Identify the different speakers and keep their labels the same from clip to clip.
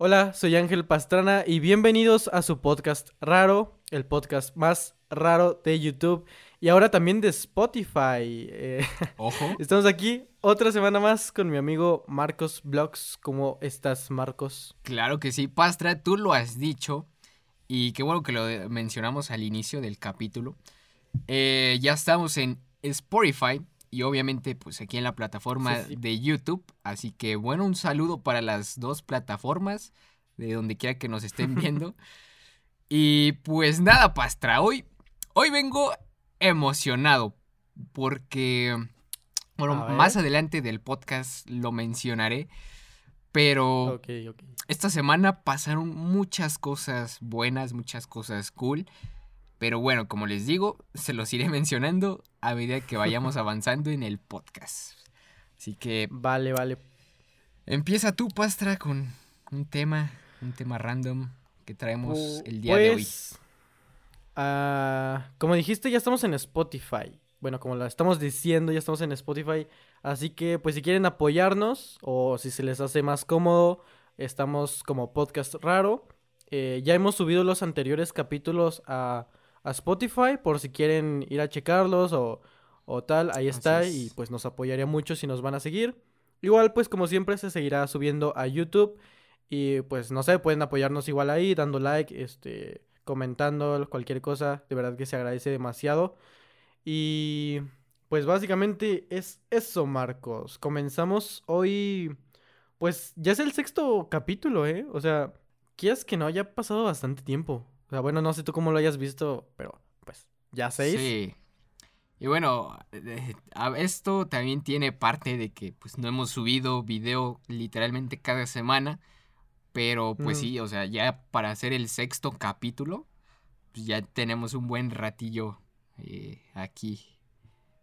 Speaker 1: Hola, soy Ángel Pastrana y bienvenidos a su podcast raro, el podcast más raro de YouTube y ahora también de Spotify. Eh,
Speaker 2: Ojo.
Speaker 1: estamos aquí otra semana más con mi amigo Marcos Blogs. ¿Cómo estás, Marcos?
Speaker 2: Claro que sí, Pastra, tú lo has dicho y qué bueno que lo mencionamos al inicio del capítulo. Eh, ya estamos en Spotify y obviamente pues aquí en la plataforma
Speaker 1: Sí, sí.
Speaker 2: de YouTube. Así que bueno, un saludo para las dos plataformas, de donde quiera que nos estén viendo. y pues nada, Pastra, hoy, hoy vengo emocionado porque, bueno, más adelante del podcast lo mencionaré. Pero esta semana pasaron muchas cosas buenas, muchas cosas cool. Pero bueno, como les digo, se los iré mencionando a medida que vayamos avanzando en el podcast. Así que
Speaker 1: Vale, vale.
Speaker 2: empieza tú, Pastra, con un tema, un tema random que traemos
Speaker 1: Pu-
Speaker 2: el día de hoy.
Speaker 1: ah, como dijiste, ya estamos en Spotify. Bueno, como lo estamos diciendo, ya estamos en Spotify. Así que, pues, si quieren apoyarnos o si se les hace más cómodo, estamos como podcast raro. Eh, ya hemos subido los anteriores capítulos a, a Spotify por si quieren ir a checarlos o, o tal. Ahí está
Speaker 2: es.
Speaker 1: y pues nos apoyaría mucho si nos van a seguir. Igual, pues, como siempre, se seguirá subiendo a YouTube. Y pues no sé, pueden apoyarnos igual ahí, dando like, este, comentando cualquier cosa. De verdad que se agradece demasiado. Y pues básicamente es eso, Marcos. Comenzamos hoy. Pues ya es el sexto capítulo, ¿eh? O sea, quieras que no haya pasado bastante tiempo. O sea, bueno, no sé tú cómo lo hayas visto, pero pues ya seis.
Speaker 2: Sí. Y bueno, eh, esto también tiene parte de que pues no hemos subido video literalmente cada semana. Pero pues
Speaker 1: Mm.
Speaker 2: sí, o sea, ya para hacer el sexto capítulo, pues ya tenemos un buen ratillo eh, aquí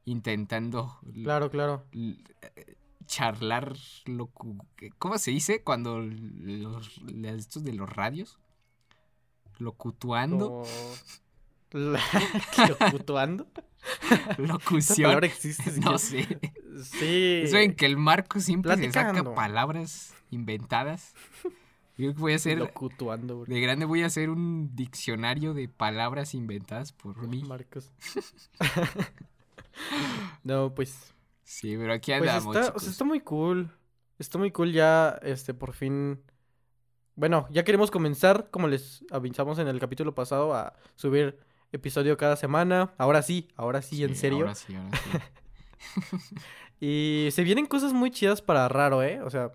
Speaker 2: intentando
Speaker 1: Claro, claro.
Speaker 2: eh, charlar lo ¿Cómo se dice cuando los- estos de los radios? Locutuando.
Speaker 1: La- ¿Locutuando? ¿Esa
Speaker 2: Locución.
Speaker 1: palabra existe?
Speaker 2: No sé.
Speaker 1: Sí.
Speaker 2: Eso en que el Marco siempre se saca
Speaker 1: platicando.
Speaker 2: palabras inventadas. Yo voy a hacer,
Speaker 1: Locutuando, bro.
Speaker 2: de grande voy a hacer un diccionario de palabras inventadas por mí.
Speaker 1: Marcos. no, pues.
Speaker 2: Sí, pero aquí
Speaker 1: Pues
Speaker 2: andamos,
Speaker 1: está, o
Speaker 2: chicos.
Speaker 1: sea, está muy cool. Está muy cool ya, este, por fin. Bueno, ya queremos comenzar, como les avisamos en el capítulo pasado, a subir episodio cada semana. Ahora sí, ahora sí, en serio.
Speaker 2: Ahora sí, ahora sí.
Speaker 1: Y se vienen cosas muy chidas para Raro, ¿eh? O sea,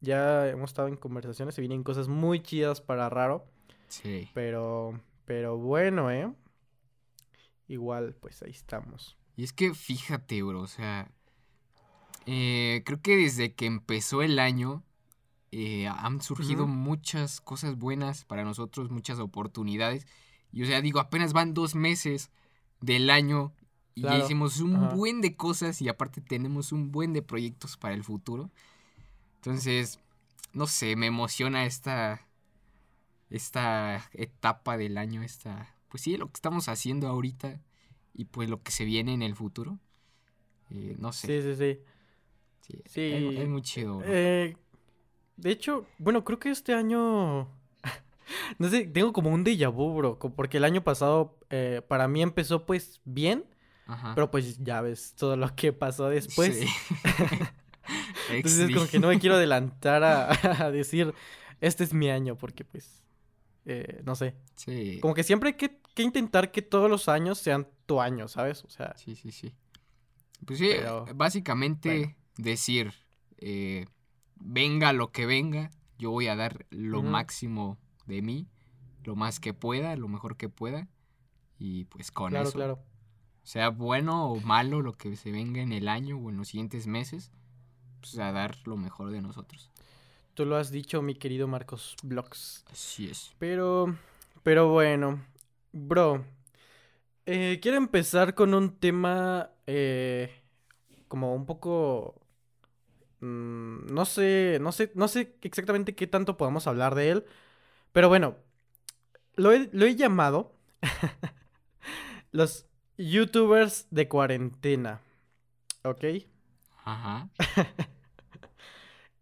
Speaker 1: ya hemos estado en conversaciones, se vienen cosas muy chidas para Raro.
Speaker 2: Sí.
Speaker 1: Pero, pero bueno, ¿eh? Igual, pues ahí estamos.
Speaker 2: Y es que fíjate, bro, o sea, eh, creo que desde que empezó el año eh, han surgido
Speaker 1: Ujú.
Speaker 2: muchas cosas buenas para nosotros, muchas oportunidades. Y o sea, digo, apenas van dos meses del año y ya
Speaker 1: Claro,
Speaker 2: hicimos un
Speaker 1: ajá.
Speaker 2: buen de cosas y aparte tenemos un buen de proyectos para el futuro. Entonces, no sé, me emociona esta, esta etapa del año, esta, pues sí, lo que estamos haciendo ahorita y pues lo que se viene en el futuro. Eh, no sé.
Speaker 1: Sí, sí, sí.
Speaker 2: Sí,
Speaker 1: Sí.
Speaker 2: Es, es muy chido. bro.
Speaker 1: Eh, de hecho, bueno, creo que este año. No sé, tengo como un déjà vu, bro. Porque el año pasado eh, para mí empezó pues bien.
Speaker 2: Ajá.
Speaker 1: Pero pues ya ves todo lo que pasó después.
Speaker 2: Sí.
Speaker 1: Entonces como que no me quiero adelantar a, a decir, este es mi año. Porque pues, eh, no sé.
Speaker 2: Sí.
Speaker 1: Como que siempre hay que, que intentar que todos los años sean tu año, ¿sabes? O sea,
Speaker 2: Sí, sí, sí. Pues sí,
Speaker 1: Pero,
Speaker 2: básicamente
Speaker 1: bueno.
Speaker 2: decir, eh, venga lo que venga, yo voy a dar lo máximo de mí, lo más que pueda, lo mejor que pueda. Y pues con
Speaker 1: claro,
Speaker 2: eso,
Speaker 1: claro.
Speaker 2: sea bueno o malo lo que se venga en el año o en los siguientes meses, pues a dar lo mejor de nosotros.
Speaker 1: Tú lo has dicho, mi querido Marcos Blogs.
Speaker 2: Así es.
Speaker 1: Pero, pero bueno, bro, eh, quiero empezar con un tema eh, como un poco, mm, no sé, no sé, no sé exactamente qué tanto podamos hablar de él, pero bueno, lo he, lo he llamado los YouTubers de cuarentena, ¿ok?
Speaker 2: Ajá.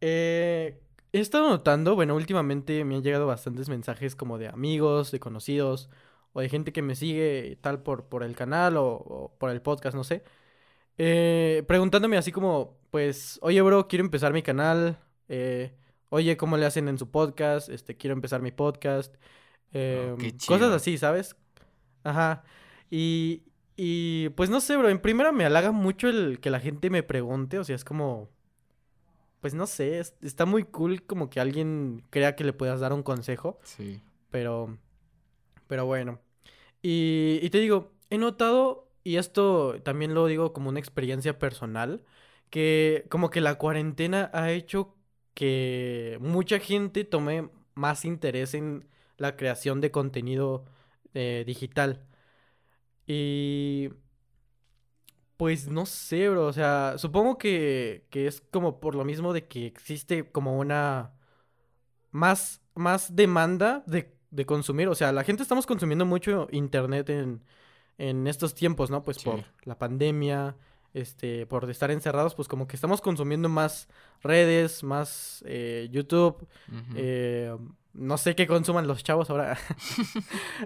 Speaker 1: Eh, he estado notando, bueno, últimamente me han llegado bastantes mensajes como de amigos, de conocidos, o de gente que me sigue tal por, por el canal o, por el podcast, no sé. Eh, preguntándome así como, pues, oye, bro, quiero empezar mi canal. Eh, oye, ¿cómo le hacen en su podcast? Este, quiero empezar mi podcast. Eh, cosas así, ¿sabes? Ajá. Y, y pues no sé, bro, en primera me halaga mucho el que la gente me pregunte, o sea, es como, pues no sé, está muy cool como que alguien crea que le puedas dar un consejo.
Speaker 2: Sí.
Speaker 1: Pero, pero bueno. Y, y te digo, he notado, y esto también lo digo como una experiencia personal, que como que la cuarentena ha hecho que mucha gente tome más interés en la creación de contenido eh, digital. Y pues no sé, bro. O sea, supongo que, que es como por lo mismo de que existe como una más, más demanda de, de consumir. O sea, la gente estamos consumiendo mucho internet en, en estos tiempos, ¿no? Pues por la pandemia, este, por estar encerrados, pues como que estamos consumiendo más redes, más eh, YouTube. eh, no sé qué consuman los chavos ahora.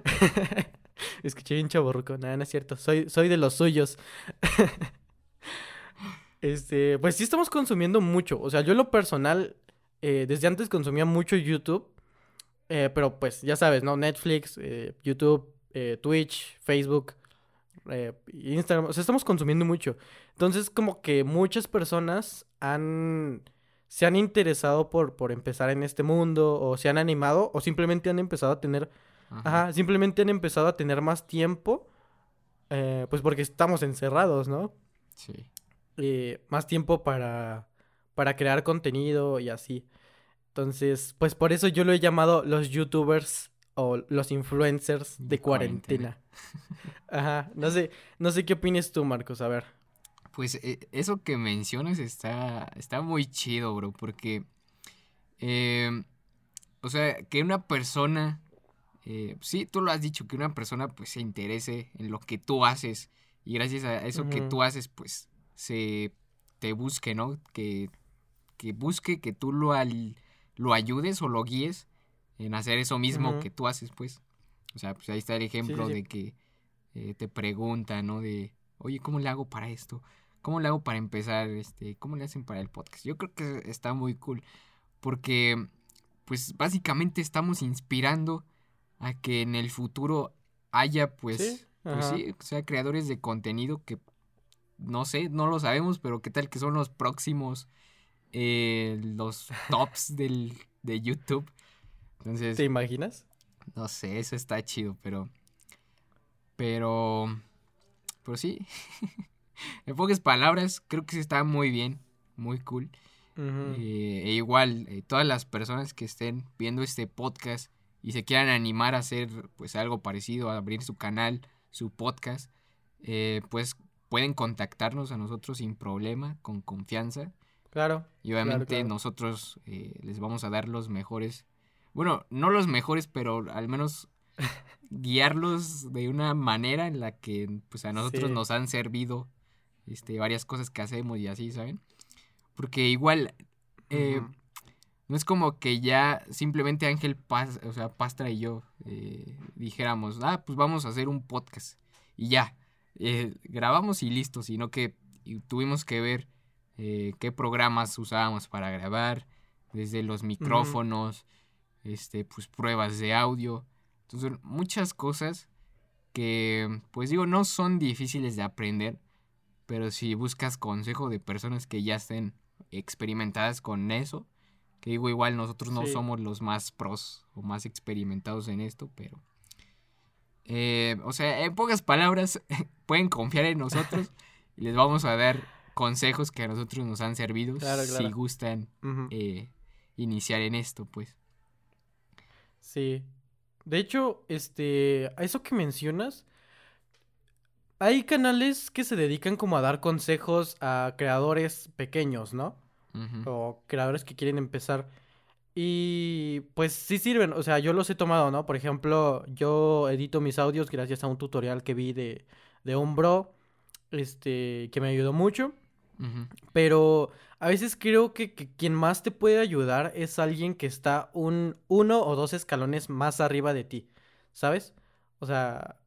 Speaker 1: Escuché bien chaborruco. Nada, no es cierto. Soy, soy de los suyos. este, pues sí estamos consumiendo mucho. O sea, yo en lo personal, eh, desde antes consumía mucho YouTube. Pero pues ya sabes, ¿no? Netflix, YouTube, Twitch, Facebook, Instagram. O sea, estamos consumiendo mucho. Entonces, como que muchas personas han se han interesado por, por empezar en este mundo o se han animado o simplemente han empezado a tener Ajá. simplemente han empezado a tener más tiempo, eh, pues porque estamos encerrados, ¿no?
Speaker 2: Sí.
Speaker 1: Eh, más tiempo para, para crear contenido y así. Entonces, pues por eso yo lo he llamado los youtubers o los influencers de, cuarentena. Ajá, no sé, no sé qué opinas tú, Marcos, a ver.
Speaker 2: Pues eh, eso que mencionas está, está muy chido, bro, porque, eh, o sea, que una persona eh, sí, tú lo has dicho, que una persona pues se interese en lo que tú haces y gracias a eso que tú haces pues se te busque, ¿no? Que, que busque que tú lo, lo ayudes o lo guíes en hacer eso mismo que tú haces pues. O sea, pues ahí está el ejemplo de que eh, te preguntan, ¿no? De, oye, ¿cómo le hago para esto? ¿Cómo le hago para empezar? Este, ¿Cómo le hacen para el podcast? Yo creo que está muy cool porque pues básicamente estamos inspirando a que en el futuro haya pues, pues sí, o sea, creadores de contenido que no sé, no lo sabemos, pero qué tal que son los próximos, eh, los tops del, de YouTube. Entonces,
Speaker 1: ¿Te imaginas?
Speaker 2: No sé, eso está chido, pero, pero, pero sí, en pocas palabras, creo que sí está muy bien, muy cool. Eh, e igual, eh, todas las personas que estén viendo este podcast, y se quieran animar a hacer pues algo parecido, a abrir su canal, su podcast, eh, pues pueden contactarnos a nosotros sin problema, con confianza.
Speaker 1: Claro.
Speaker 2: Y obviamente nosotros les vamos a dar los mejores, bueno, no los mejores, pero al menos guiarlos de una manera en la que pues a nosotros nos han servido este, varias cosas que hacemos y así, ¿saben? Porque igual, eh, no es como que ya simplemente Ángel Paz, o sea, Pastra y yo eh, dijéramos, ah, pues vamos a hacer un podcast. Y ya, eh, grabamos y listo, sino que tuvimos que ver qué programas usábamos para grabar, desde los micrófonos, este, pues pruebas de audio. Entonces, muchas cosas que, pues digo, no son difíciles de aprender, pero si buscas consejo de personas que ya estén experimentadas con eso, que digo, igual nosotros no somos los más pros o más experimentados en esto, pero... Eh, o sea, en pocas palabras, pueden confiar en nosotros y les vamos a dar consejos que a nosotros nos han servido si gustan eh, iniciar en esto, pues.
Speaker 1: Sí. De hecho, este, a eso que mencionas, hay canales que se dedican como a dar consejos a creadores pequeños, ¿no? o creadores que quieren empezar. Y pues sí sirven, o sea, yo los he tomado, ¿no? Por ejemplo, yo edito mis audios gracias a un tutorial que vi de, de un bro, este, que me ayudó mucho. Pero a veces creo que, quien más te puede ayudar es alguien que está un uno o dos escalones más arriba de ti, ¿sabes? O sea,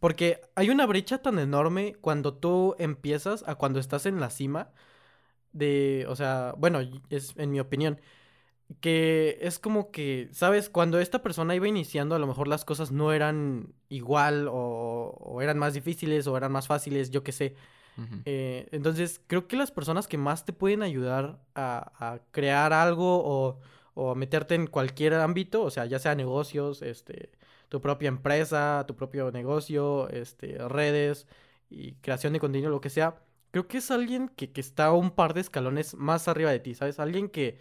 Speaker 1: porque hay una brecha tan enorme cuando tú empiezas a cuando estás en la cima de, o sea, bueno, es en mi opinión, que es como que, ¿sabes? Cuando esta persona iba iniciando, a lo mejor las cosas no eran igual o, o eran más difíciles o eran más fáciles, yo qué sé. Eh, entonces, creo que las personas que más te pueden ayudar a, crear algo o, o, meterte en cualquier ámbito, o sea, ya sea negocios, este, tu propia empresa, tu propio negocio, este, redes y creación de contenido, lo que sea, creo que es alguien que, que está un par de escalones más arriba de ti, ¿sabes? Alguien que,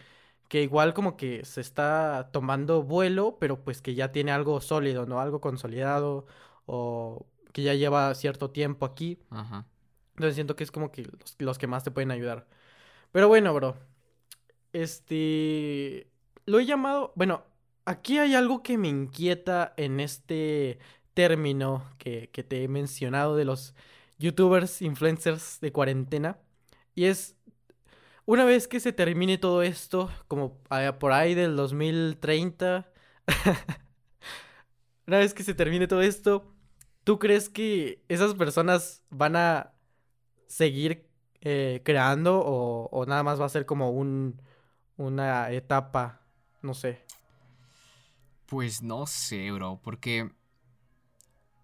Speaker 1: que igual como que se está tomando vuelo, pero pues que ya tiene algo sólido, ¿no? Algo consolidado o que ya lleva cierto tiempo aquí. Ajá. Entonces siento que es como que los, que más te pueden ayudar. Pero bueno, bro. Este... Lo he llamado... Bueno, aquí hay algo que me inquieta en este término que, que te he mencionado de los youtubers, influencers de cuarentena. Y es, una vez que se termine todo esto, como por ahí del 2030, una vez que se termine todo esto, ¿tú crees que esas personas van a seguir eh, creando o, nada más va a ser como un, una etapa, no sé.
Speaker 2: Pues no sé, bro, porque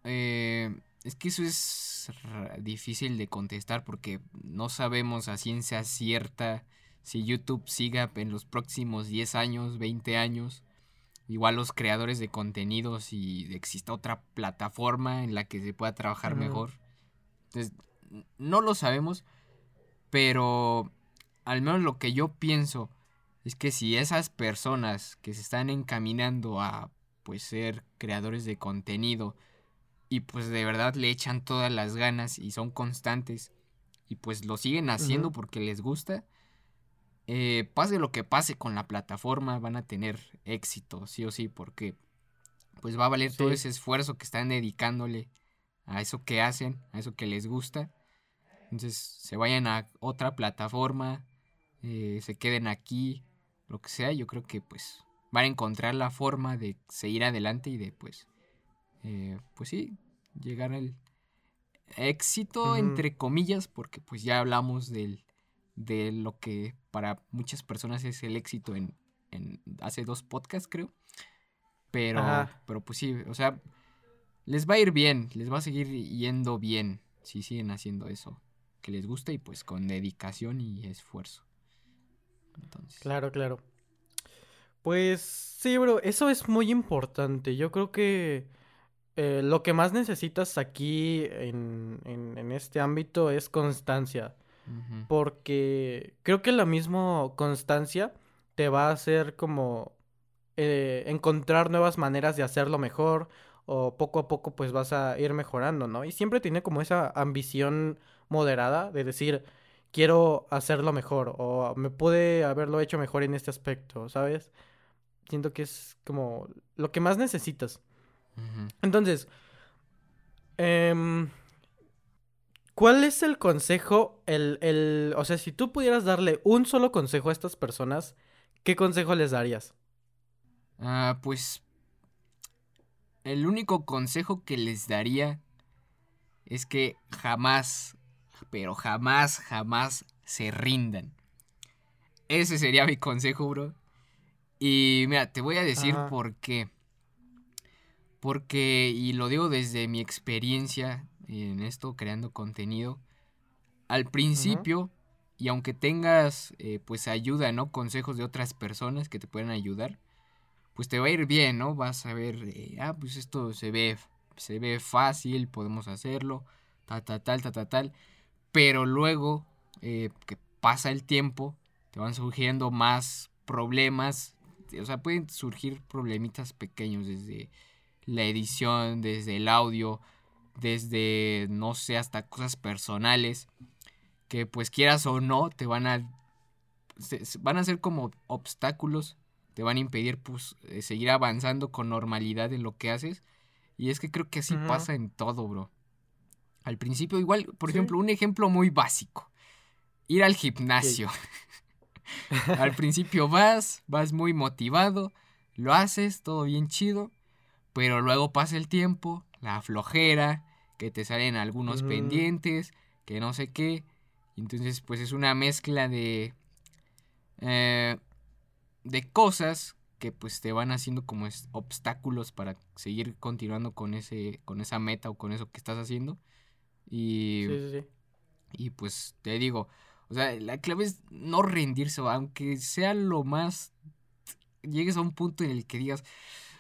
Speaker 2: eh, es que eso es difícil de contestar porque no sabemos a ciencia cierta si YouTube siga en los próximos 10 años, 20 años. Igual los creadores de contenidos si exista otra plataforma en la que se pueda trabajar mejor. Entonces, no lo sabemos, pero al menos lo que yo pienso es que si esas personas que se están encaminando a pues ser creadores de contenido y pues de verdad le echan todas las ganas y son constantes y pues lo siguen haciendo porque les gusta, eh, pase lo que pase con la plataforma, van a tener éxito, sí o sí, porque pues va a valer todo ese esfuerzo que están dedicándole a eso que hacen, a eso que les gusta. Entonces se vayan a otra plataforma, eh, se queden aquí, lo que sea, yo creo que pues van a encontrar la forma de seguir adelante y de pues, eh, pues sí, llegar al éxito entre comillas, porque pues ya hablamos del, de lo que para muchas personas es el éxito en, en hace dos podcasts creo. Pero, pero pues sí, o sea, les va a ir bien, les va a seguir yendo bien si siguen haciendo eso que les gusta y pues con dedicación y esfuerzo.
Speaker 1: Claro, claro. Pues sí, bro, eso es muy importante. Yo creo que eh, lo que más necesitas aquí en, en, este ámbito es constancia. Porque creo que la misma constancia te va a hacer como eh, encontrar nuevas maneras de hacerlo mejor o poco a poco pues vas a ir mejorando, ¿no? Y siempre tiene como esa ambición moderada de decir, quiero hacerlo mejor o me pude haberlo hecho mejor en este aspecto, ¿sabes? Siento que es como lo que más necesitas. Entonces, em, ¿cuál es el consejo? El, el, o sea, si tú pudieras darle un solo consejo a estas personas, ¿qué consejo les darías?
Speaker 2: Ah, pues el único consejo que les daría es que jamás pero jamás, jamás se rindan. Ese sería mi consejo, bro. Y mira, te voy a decir por qué. Porque, y lo digo desde mi experiencia en esto, creando contenido, al principio, y aunque tengas eh, pues ayuda, ¿no? Consejos de otras personas que te pueden ayudar, pues te va a ir bien, ¿no? Vas a ver, eh, ah, pues esto se ve, se ve fácil, podemos hacerlo, tal, tal, tal, tal, tal, tal pero luego eh, que pasa el tiempo, te van surgiendo más problemas, o sea, pueden surgir problemitas pequeños desde la edición, desde el audio, desde, no sé, hasta cosas personales, que pues quieras o no, te van a, van a ser como obstáculos, te van a impedir pues eh, seguir avanzando con normalidad en lo que haces. Y es que creo que así pasa en todo, bro al principio. Igual, por ejemplo, un ejemplo muy básico. ir al gimnasio. al principio vas, vas muy motivado, lo haces, todo bien chido, pero luego pasa el tiempo, la flojera, que te salen algunos pendientes, que no sé qué. Entonces, pues es una mezcla de... Eh, de cosas que pues te van haciendo como obstáculos para seguir continuando con ese con esa meta o con eso que estás haciendo y sí, sí, sí. y pues te digo o sea la clave es no rendirse aunque sea lo más llegues a un punto en el que digas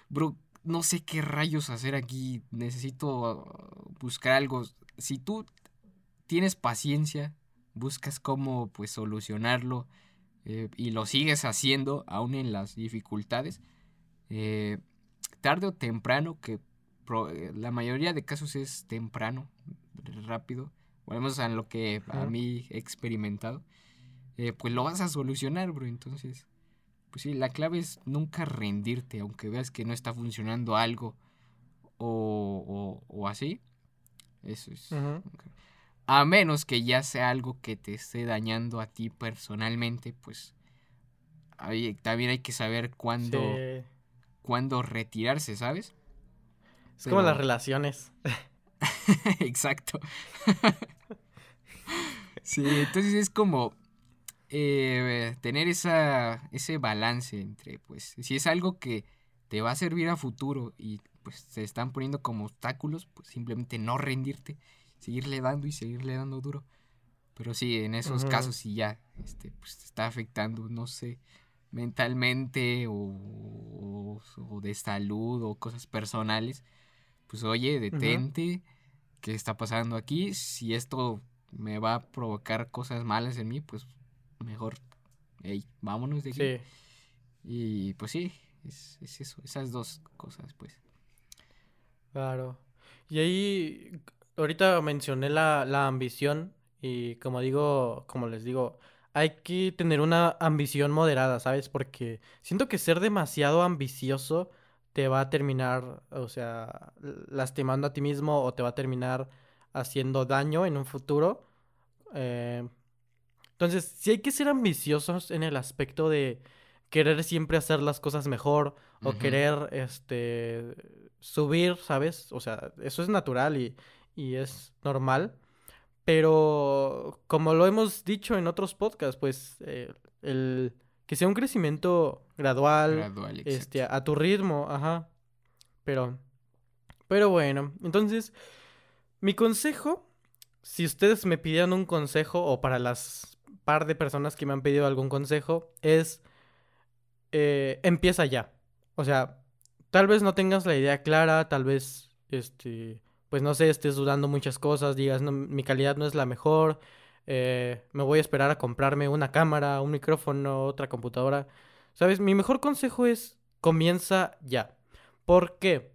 Speaker 2: bro no sé qué rayos hacer aquí necesito buscar algo si tú tienes paciencia buscas cómo pues solucionarlo eh, y lo sigues haciendo aún en las dificultades, eh, tarde o temprano, que eh, la mayoría de casos es temprano, rápido, volvemos a lo que a mí he experimentado, pues lo vas a solucionar, bro. Entonces, pues sí, la clave es nunca rendirte, aunque veas que no está funcionando algo o, o, así. Eso es. A menos que ya sea algo que te esté dañando a ti personalmente, pues también hay que saber cuándo, cuándo retirarse, ¿sabes?
Speaker 1: Es como las relaciones.
Speaker 2: Exacto. sí, entonces es como eh, tener esa, ese balance entre, pues, si es algo que te va a servir a futuro y pues se están poniendo como obstáculos, pues simplemente no rendirte seguirle dando y seguirle dando duro. Pero sí, en esos casos sí ya este, pues, te está afectando, no sé, mentalmente o, o, de salud o cosas personales. Pues oye, detente, ¿qué está pasando aquí? Si esto me va a provocar cosas malas en mí, pues mejor, hey, vámonos de aquí. Sí. Y pues sí, es, es eso, esas dos cosas, pues.
Speaker 1: Claro. Y ahí, ahorita mencioné la, la ambición y como digo, como les digo, hay que tener una ambición moderada, ¿sabes? Porque siento que ser demasiado ambicioso te va a terminar, o sea, lastimando a ti mismo o te va a terminar haciendo daño en un futuro. Eh, entonces, sí hay que ser ambiciosos en el aspecto de querer siempre hacer las cosas mejor o querer, este, subir, ¿sabes? O sea, eso es natural y y es normal. Pero como lo hemos dicho en otros podcasts, pues eh, el que sea un crecimiento gradual, este, a tu ritmo, ajá. Pero, pero bueno, entonces, mi consejo, si ustedes me pidieran un consejo, o para las par de personas que me han pedido algún consejo, es eh, empieza ya. O sea, tal vez no tengas la idea clara, tal vez este pues no sé, estés dudando muchas cosas, digas, no, mi calidad no es la mejor, eh, me voy a esperar a comprarme una cámara, un micrófono, otra computadora. ¿Sabes? Mi mejor consejo es comienza ya. ¿Por qué?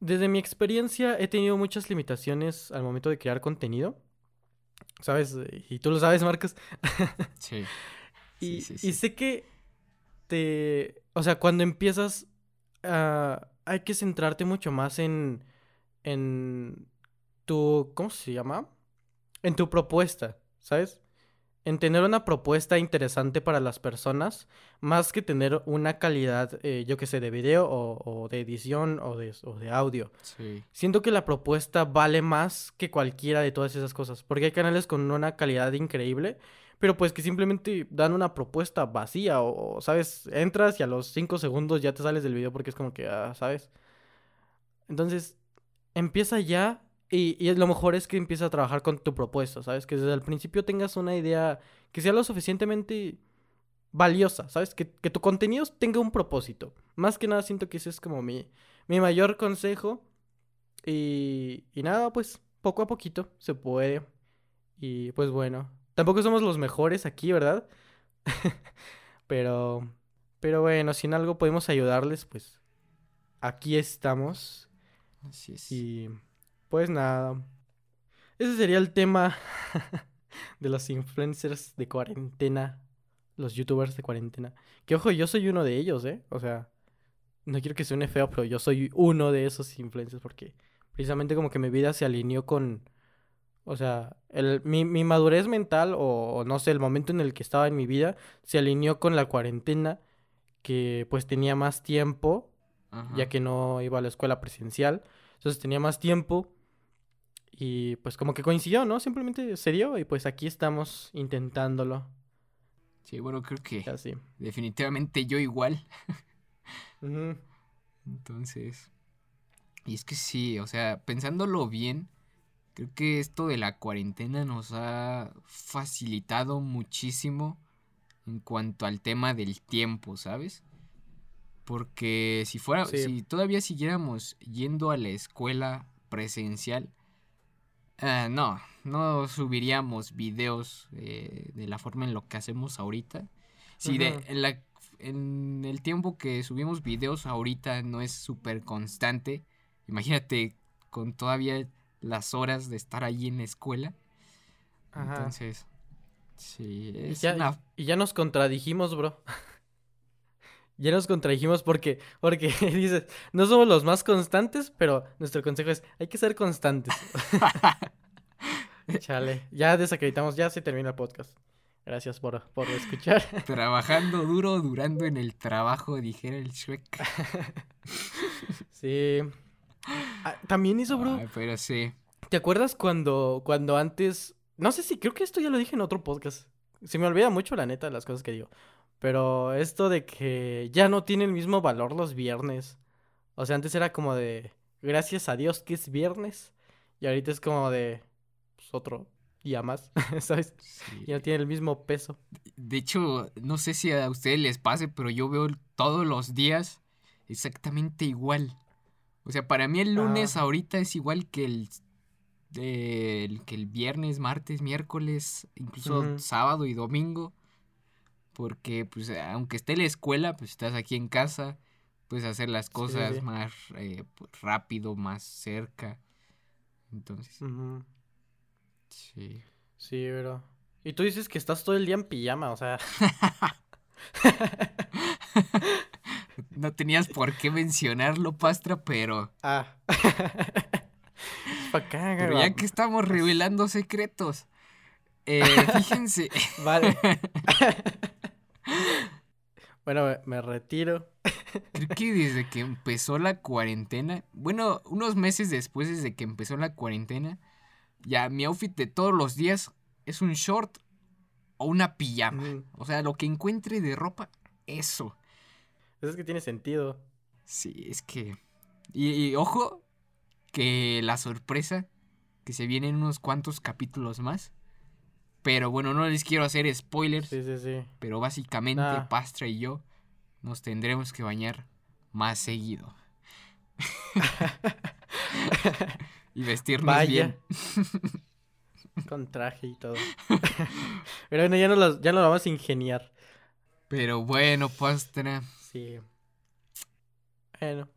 Speaker 1: Desde mi experiencia he tenido muchas limitaciones al momento de crear contenido. ¿Sabes? Y tú lo sabes, Marcos. sí. y, y sé que te... O sea, cuando empiezas, uh, hay que centrarte mucho más en en tu, ¿cómo se llama? En tu propuesta, ¿sabes? En tener una propuesta interesante para las personas, más que tener una calidad, eh, yo que sé, de video o, de edición o de, o de audio. Sí. Siento que la propuesta vale más que cualquiera de todas esas cosas, porque hay canales con una calidad increíble, pero pues que simplemente dan una propuesta vacía o, ¿sabes? Entras y a los cinco segundos ya te sales del video porque es como que, ah, ¿sabes? Entonces, empieza ya y, y, lo mejor es que empieza a trabajar con tu propuesta, ¿sabes? Que desde el principio tengas una idea que sea lo suficientemente valiosa, ¿sabes? Que, tu contenido tenga un propósito. Más que nada siento que ese es como mi, mi mayor consejo. Y, y nada, pues poco a poquito se puede. Y pues bueno, tampoco somos los mejores aquí, ¿verdad? pero, pero bueno, si en algo podemos ayudarles, pues aquí estamos. Así es. Y pues nada. Ese sería el tema de los influencers de cuarentena. Los youtubers de cuarentena. Que ojo, yo soy uno de ellos, ¿eh? O sea, no quiero que suene feo, pero yo soy uno de esos influencers porque precisamente como que mi vida se alineó con, O sea, el, mi, mi madurez mental o, o no sé, el momento en el que estaba en mi vida se alineó con la cuarentena, que pues tenía más tiempo,
Speaker 2: Ajá.
Speaker 1: ya que no iba a la escuela presencial. Entonces tenía más tiempo y pues como que coincidió, ¿no? Simplemente se dio y pues aquí estamos intentándolo.
Speaker 2: Sí, bueno, creo que
Speaker 1: Así.
Speaker 2: definitivamente yo igual. Entonces, y es que sí, o sea, pensándolo bien, creo que esto de la cuarentena nos ha facilitado muchísimo en cuanto al tema del tiempo, ¿sabes? Porque si fuera,
Speaker 1: Sí.
Speaker 2: si todavía siguiéramos yendo a la escuela presencial, ah, no, no subiríamos videos eh, de la forma en lo que hacemos ahorita. Si de,
Speaker 1: Ujú.
Speaker 2: en, la- en el tiempo que subimos videos ahorita no es súper constante, imagínate con todavía las horas de estar allí en la escuela.
Speaker 1: Ajá.
Speaker 2: Entonces, sí,
Speaker 1: Y
Speaker 2: es
Speaker 1: ya,
Speaker 2: una...
Speaker 1: y ya nos contradijimos, bro. Ya nos contradijimos porque, porque dices, no somos los más constantes, pero nuestro consejo es, hay que ser constantes. Chale, ya desacreditamos, ya se termina el podcast. Gracias por, por escuchar.
Speaker 2: Trabajando duro, durando en el trabajo, dijera el Shrek.
Speaker 1: Sí. Ah, También eso, bro.
Speaker 2: Ay, pero sí.
Speaker 1: ¿Te acuerdas cuando, cuando antes, no sé si, creo que esto ya lo dije en otro podcast. Se me olvida mucho la neta las cosas que digo. Pero esto de que ya no tiene el mismo valor los viernes. O sea, antes era como de, gracias a Dios que es viernes. Y ahorita es como de, pues, otro día más, ¿sabes?
Speaker 2: sí.
Speaker 1: Ya no tiene el mismo peso.
Speaker 2: De hecho, no sé si a ustedes les pase, pero yo veo todos los días exactamente igual. O sea, para mí el lunes
Speaker 1: Ah.
Speaker 2: ahorita es igual que el, el- que el viernes, martes, miércoles, incluso sábado y domingo. Porque, pues, aunque esté en la escuela, pues estás aquí en casa, puedes hacer las cosas
Speaker 1: sí.
Speaker 2: más eh, pues, rápido, más cerca. Entonces, sí.
Speaker 1: Sí, bro. Y tú dices que estás todo el día en pijama, o sea,
Speaker 2: No tenías por qué mencionarlo, Pastra, pero...
Speaker 1: ah.
Speaker 2: Pero ya que estamos revelando secretos, eh, fíjense,
Speaker 1: Vale. Bueno, me, retiro.
Speaker 2: creo que desde que empezó la cuarentena, bueno, unos meses después desde que empezó la cuarentena, ya mi outfit de todos los días es un short o una pijama.
Speaker 1: Mm,
Speaker 2: O sea, lo que encuentre de ropa, eso.
Speaker 1: Pues es que tiene sentido.
Speaker 2: Sí, es que... Y, y ojo, que la sorpresa, que se vienen unos cuantos capítulos más. Pero bueno, no les quiero hacer spoilers.
Speaker 1: Sí, sí, sí.
Speaker 2: Pero básicamente
Speaker 1: Nah.
Speaker 2: Pastra y yo nos tendremos que bañar más seguido. y vestirnos
Speaker 1: Vaya.
Speaker 2: bien.
Speaker 1: Con traje y todo. Pero bueno, ya no lo, ya lo vamos a ingeniar.
Speaker 2: Pero bueno, Pastra.
Speaker 1: Sí. Bueno,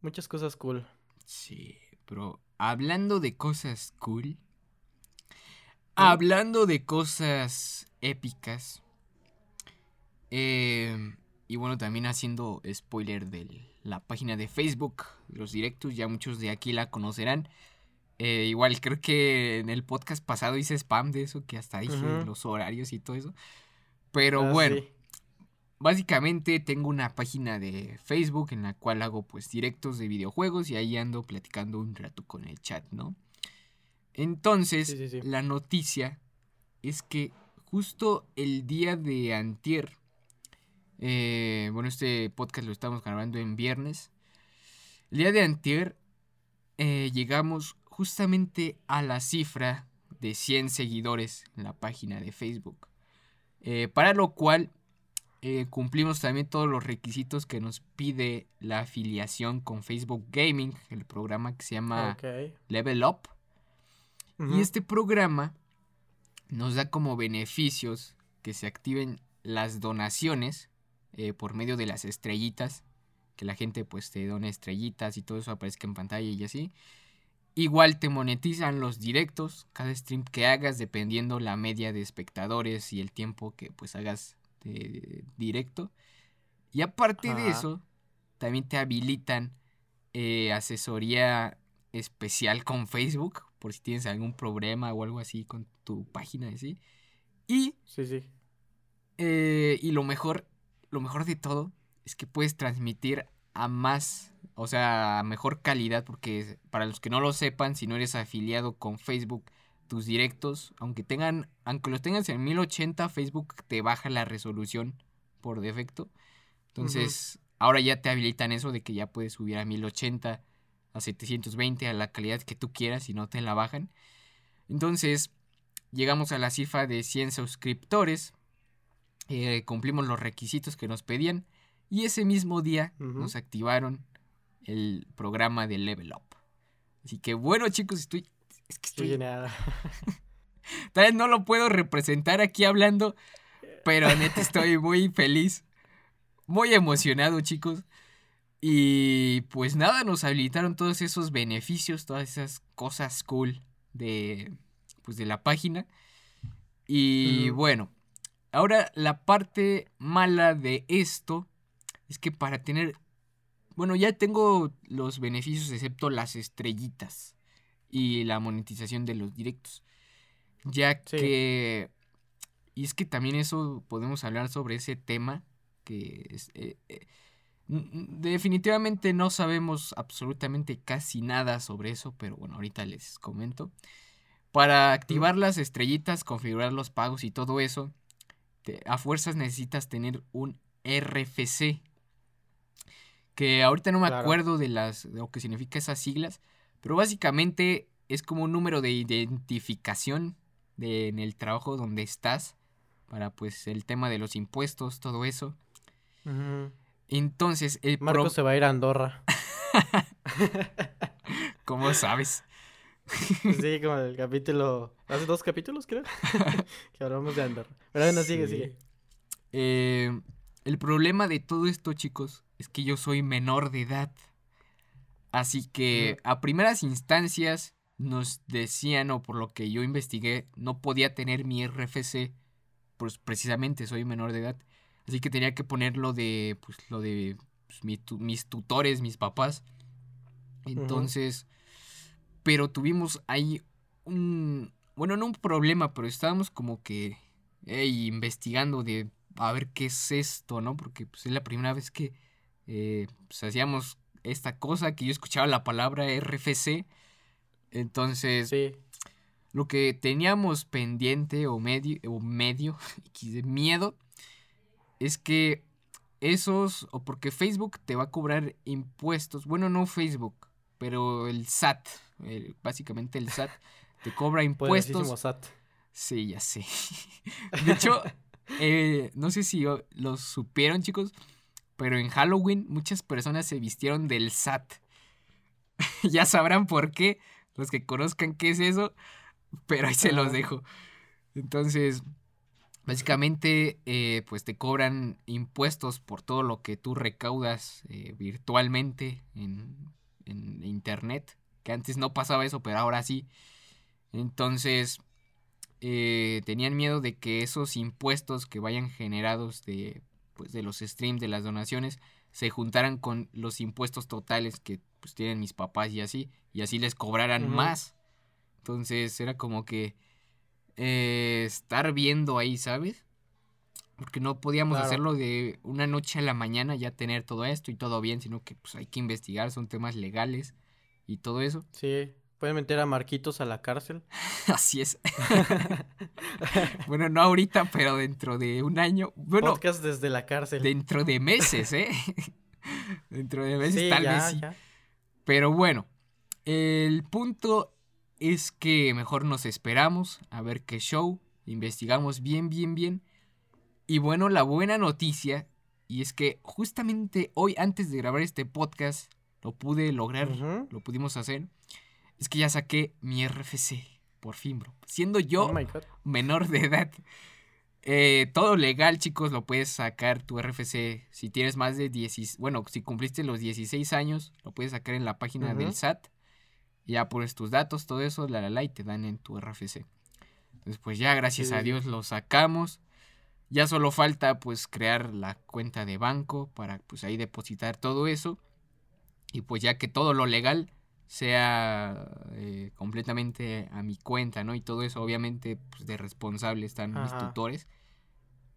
Speaker 1: muchas cosas cool.
Speaker 2: Sí, pero hablando de cosas cool. Hablando de cosas épicas. eh, y bueno, también haciendo spoiler de la página de Facebook, los directos, ya muchos de aquí la conocerán. Eh, igual creo que en el podcast pasado hice spam de eso, que hasta dije los horarios y todo eso. Pero
Speaker 1: Ah,
Speaker 2: bueno,
Speaker 1: sí.
Speaker 2: Básicamente tengo una página de Facebook en la cual hago pues directos de videojuegos y ahí ando platicando un rato con el chat, ¿no? Entonces,
Speaker 1: Sí, sí, sí.
Speaker 2: la noticia es que justo el día de antier, eh, bueno, este podcast lo estamos grabando en viernes, el día de antier eh, llegamos justamente a la cifra de 100 seguidores en la página de Facebook. Eh, para lo cual cumplimos también todos los requisitos que nos pide la afiliación con Facebook Gaming, el programa que se llama. Level Up. Y este programa nos da como beneficios que se activen las donaciones eh, por medio de las estrellitas, que la gente pues te done estrellitas y todo eso aparezca en pantalla y así. Igual te monetizan los directos, cada stream que hagas dependiendo la media de espectadores y el tiempo que pues hagas de directo. Y aparte de eso, también te habilitan eh, asesoría especial con Facebook por si tienes algún problema o algo así con tu página así. Y,
Speaker 1: Sí, sí.
Speaker 2: eh, y lo mejor, lo mejor de todo es que puedes transmitir a más, o sea, a mejor calidad, porque para los que no lo sepan, si no eres afiliado con Facebook, tus directos, aunque tengan, aunque los tengas en 1080, Facebook te baja la resolución por defecto. Entonces, ahora ya te habilitan eso de que ya puedes subir a 1080, a 720, a la calidad que tú quieras y no te la bajan. Entonces, llegamos a la cifra de 100 suscriptores, eh, cumplimos los requisitos que nos pedían y ese mismo día nos activaron el programa de Level Up. Así que bueno chicos, estoy... Es que estoy...
Speaker 1: genial.
Speaker 2: Tal vez no lo puedo representar aquí hablando, pero neta estoy muy feliz, muy emocionado, chicos. Y pues nada, nos habilitaron todos esos beneficios, todas esas cosas cool de pues de la página. Y bueno, ahora la parte mala de esto es que para tener bueno, ya tengo los beneficios excepto las estrellitas y la monetización de los directos. Ya
Speaker 1: Sí.
Speaker 2: que... Y es que también eso podemos hablar sobre ese tema que es, eh, eh, definitivamente no sabemos absolutamente casi nada sobre eso, pero bueno, ahorita les comento. Para activar las estrellitas, configurar los pagos y todo eso, te- a fuerzas necesitas tener un RFC. Que ahorita no me
Speaker 1: Claro.
Speaker 2: acuerdo de las de lo que significa esas siglas, pero básicamente es como un número de identificación de, en el trabajo donde estás para pues el tema de los impuestos, todo eso.
Speaker 1: Ujú.
Speaker 2: Entonces, el pro-
Speaker 1: Marco se va a ir a Andorra.
Speaker 2: ¿cómo sabes?
Speaker 1: Sí, como el capítulo. Hace dos capítulos, creo. que hablamos de Andorra. Pero bueno, sigue, sigue.
Speaker 2: Eh, el problema de todo esto, chicos, es que yo soy menor de edad. Así que a primeras instancias nos decían, o por lo que yo investigué, no podía tener mi RFC, pues precisamente soy menor de edad. Así que tenía que poner lo de, pues lo de pues, mi tu- mis tutores, mis papás. Entonces, pero tuvimos ahí un, bueno, no un problema, pero estábamos como que ey, investigando de a ver qué es esto, ¿no? Porque pues, es la primera vez que eh, pues, hacíamos esta cosa, que yo escuchaba la palabra RFC. Entonces,
Speaker 1: Sí.
Speaker 2: lo que teníamos pendiente o medio, o medio, de miedo, es que esos, o porque Facebook te va a cobrar impuestos, bueno, no Facebook, pero el SAT, el- básicamente el SAT, te cobra impuestos.
Speaker 1: SAT.
Speaker 2: Sí, ya sé. De hecho, eh, no sé si o- los supieron, chicos, pero en Halloween muchas personas se vistieron del SAT. ya sabrán por qué, los que conozcan qué es eso, pero ahí se los dejo. Entonces, básicamente, eh, pues te cobran impuestos por todo lo que tú recaudas eh, virtualmente en, en internet, que antes no pasaba eso, pero ahora sí. Entonces, eh, tenían miedo de que esos impuestos que vayan generados de, pues, de los streams, de las donaciones, se juntaran con los impuestos totales que pues, tienen mis papás y así, y así les cobraran más. Entonces era como que eh, estar viendo ahí, ¿sabes? Porque no podíamos
Speaker 1: Claro.
Speaker 2: hacerlo de una noche a la mañana ya tener todo esto y todo bien, sino que pues hay que investigar, son temas legales y todo eso.
Speaker 1: Sí. Pueden meter a Marquitos a la cárcel.
Speaker 2: Así es. bueno, no ahorita, pero dentro de un año. Bueno,
Speaker 1: Podcast desde la cárcel.
Speaker 2: dentro de meses, ¿eh? dentro de meses,
Speaker 1: sí,
Speaker 2: tal
Speaker 1: ya,
Speaker 2: vez sí.
Speaker 1: ya.
Speaker 2: Pero bueno, el punto es que mejor nos esperamos a ver qué show, investigamos bien, bien, bien. Y bueno, la buena noticia, y es que justamente hoy antes de grabar este podcast, lo pude lograr, lo pudimos hacer, es que ya saqué mi RFC, por fin, bro. Siendo yo
Speaker 1: Oh
Speaker 2: menor de edad. Eh, todo legal, chicos, lo puedes sacar tu RFC si tienes más de 16, bueno, si cumpliste los 16 años, lo puedes sacar en la página del SAT. Ya pones tus datos, todo eso, la la la, y te dan en tu RFC. Entonces, pues ya, gracias
Speaker 1: Sí,
Speaker 2: a. Dios lo sacamos. Ya solo falta pues crear la cuenta de banco para pues ahí depositar todo eso. Y pues ya que todo lo legal sea eh, completamente a mi cuenta, ¿no? Y todo eso, obviamente, pues de responsable están mis tutores.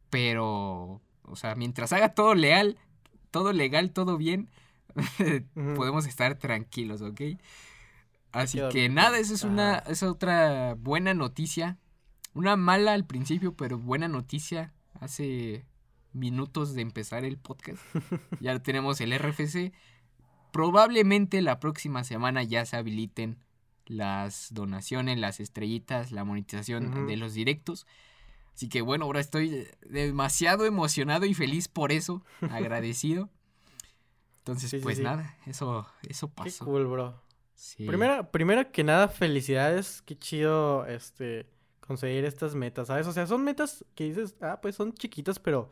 Speaker 2: Pero, o sea, mientras haga todo leal, todo legal, todo bien, podemos estar tranquilos, ¿ok? Así que nada, esa es una, otra buena noticia. Una mala al principio, pero buena noticia. Hace minutos de empezar el podcast. ya tenemos el RFC. Probablemente la próxima semana ya se habiliten las donaciones, las estrellitas, la monetización de los directos. Así que bueno, ahora estoy demasiado emocionado y feliz por eso, agradecido. Entonces,
Speaker 1: Sí,
Speaker 2: pues
Speaker 1: sí.
Speaker 2: nada, eso, eso
Speaker 1: Qué
Speaker 2: pasó.
Speaker 1: cool, bro.
Speaker 2: Sí.
Speaker 1: Primera, primero que nada, felicidades. Qué chido, este, conseguir estas metas, ¿sabes? O sea, son metas que dices, ah, pues son chiquitas, pero,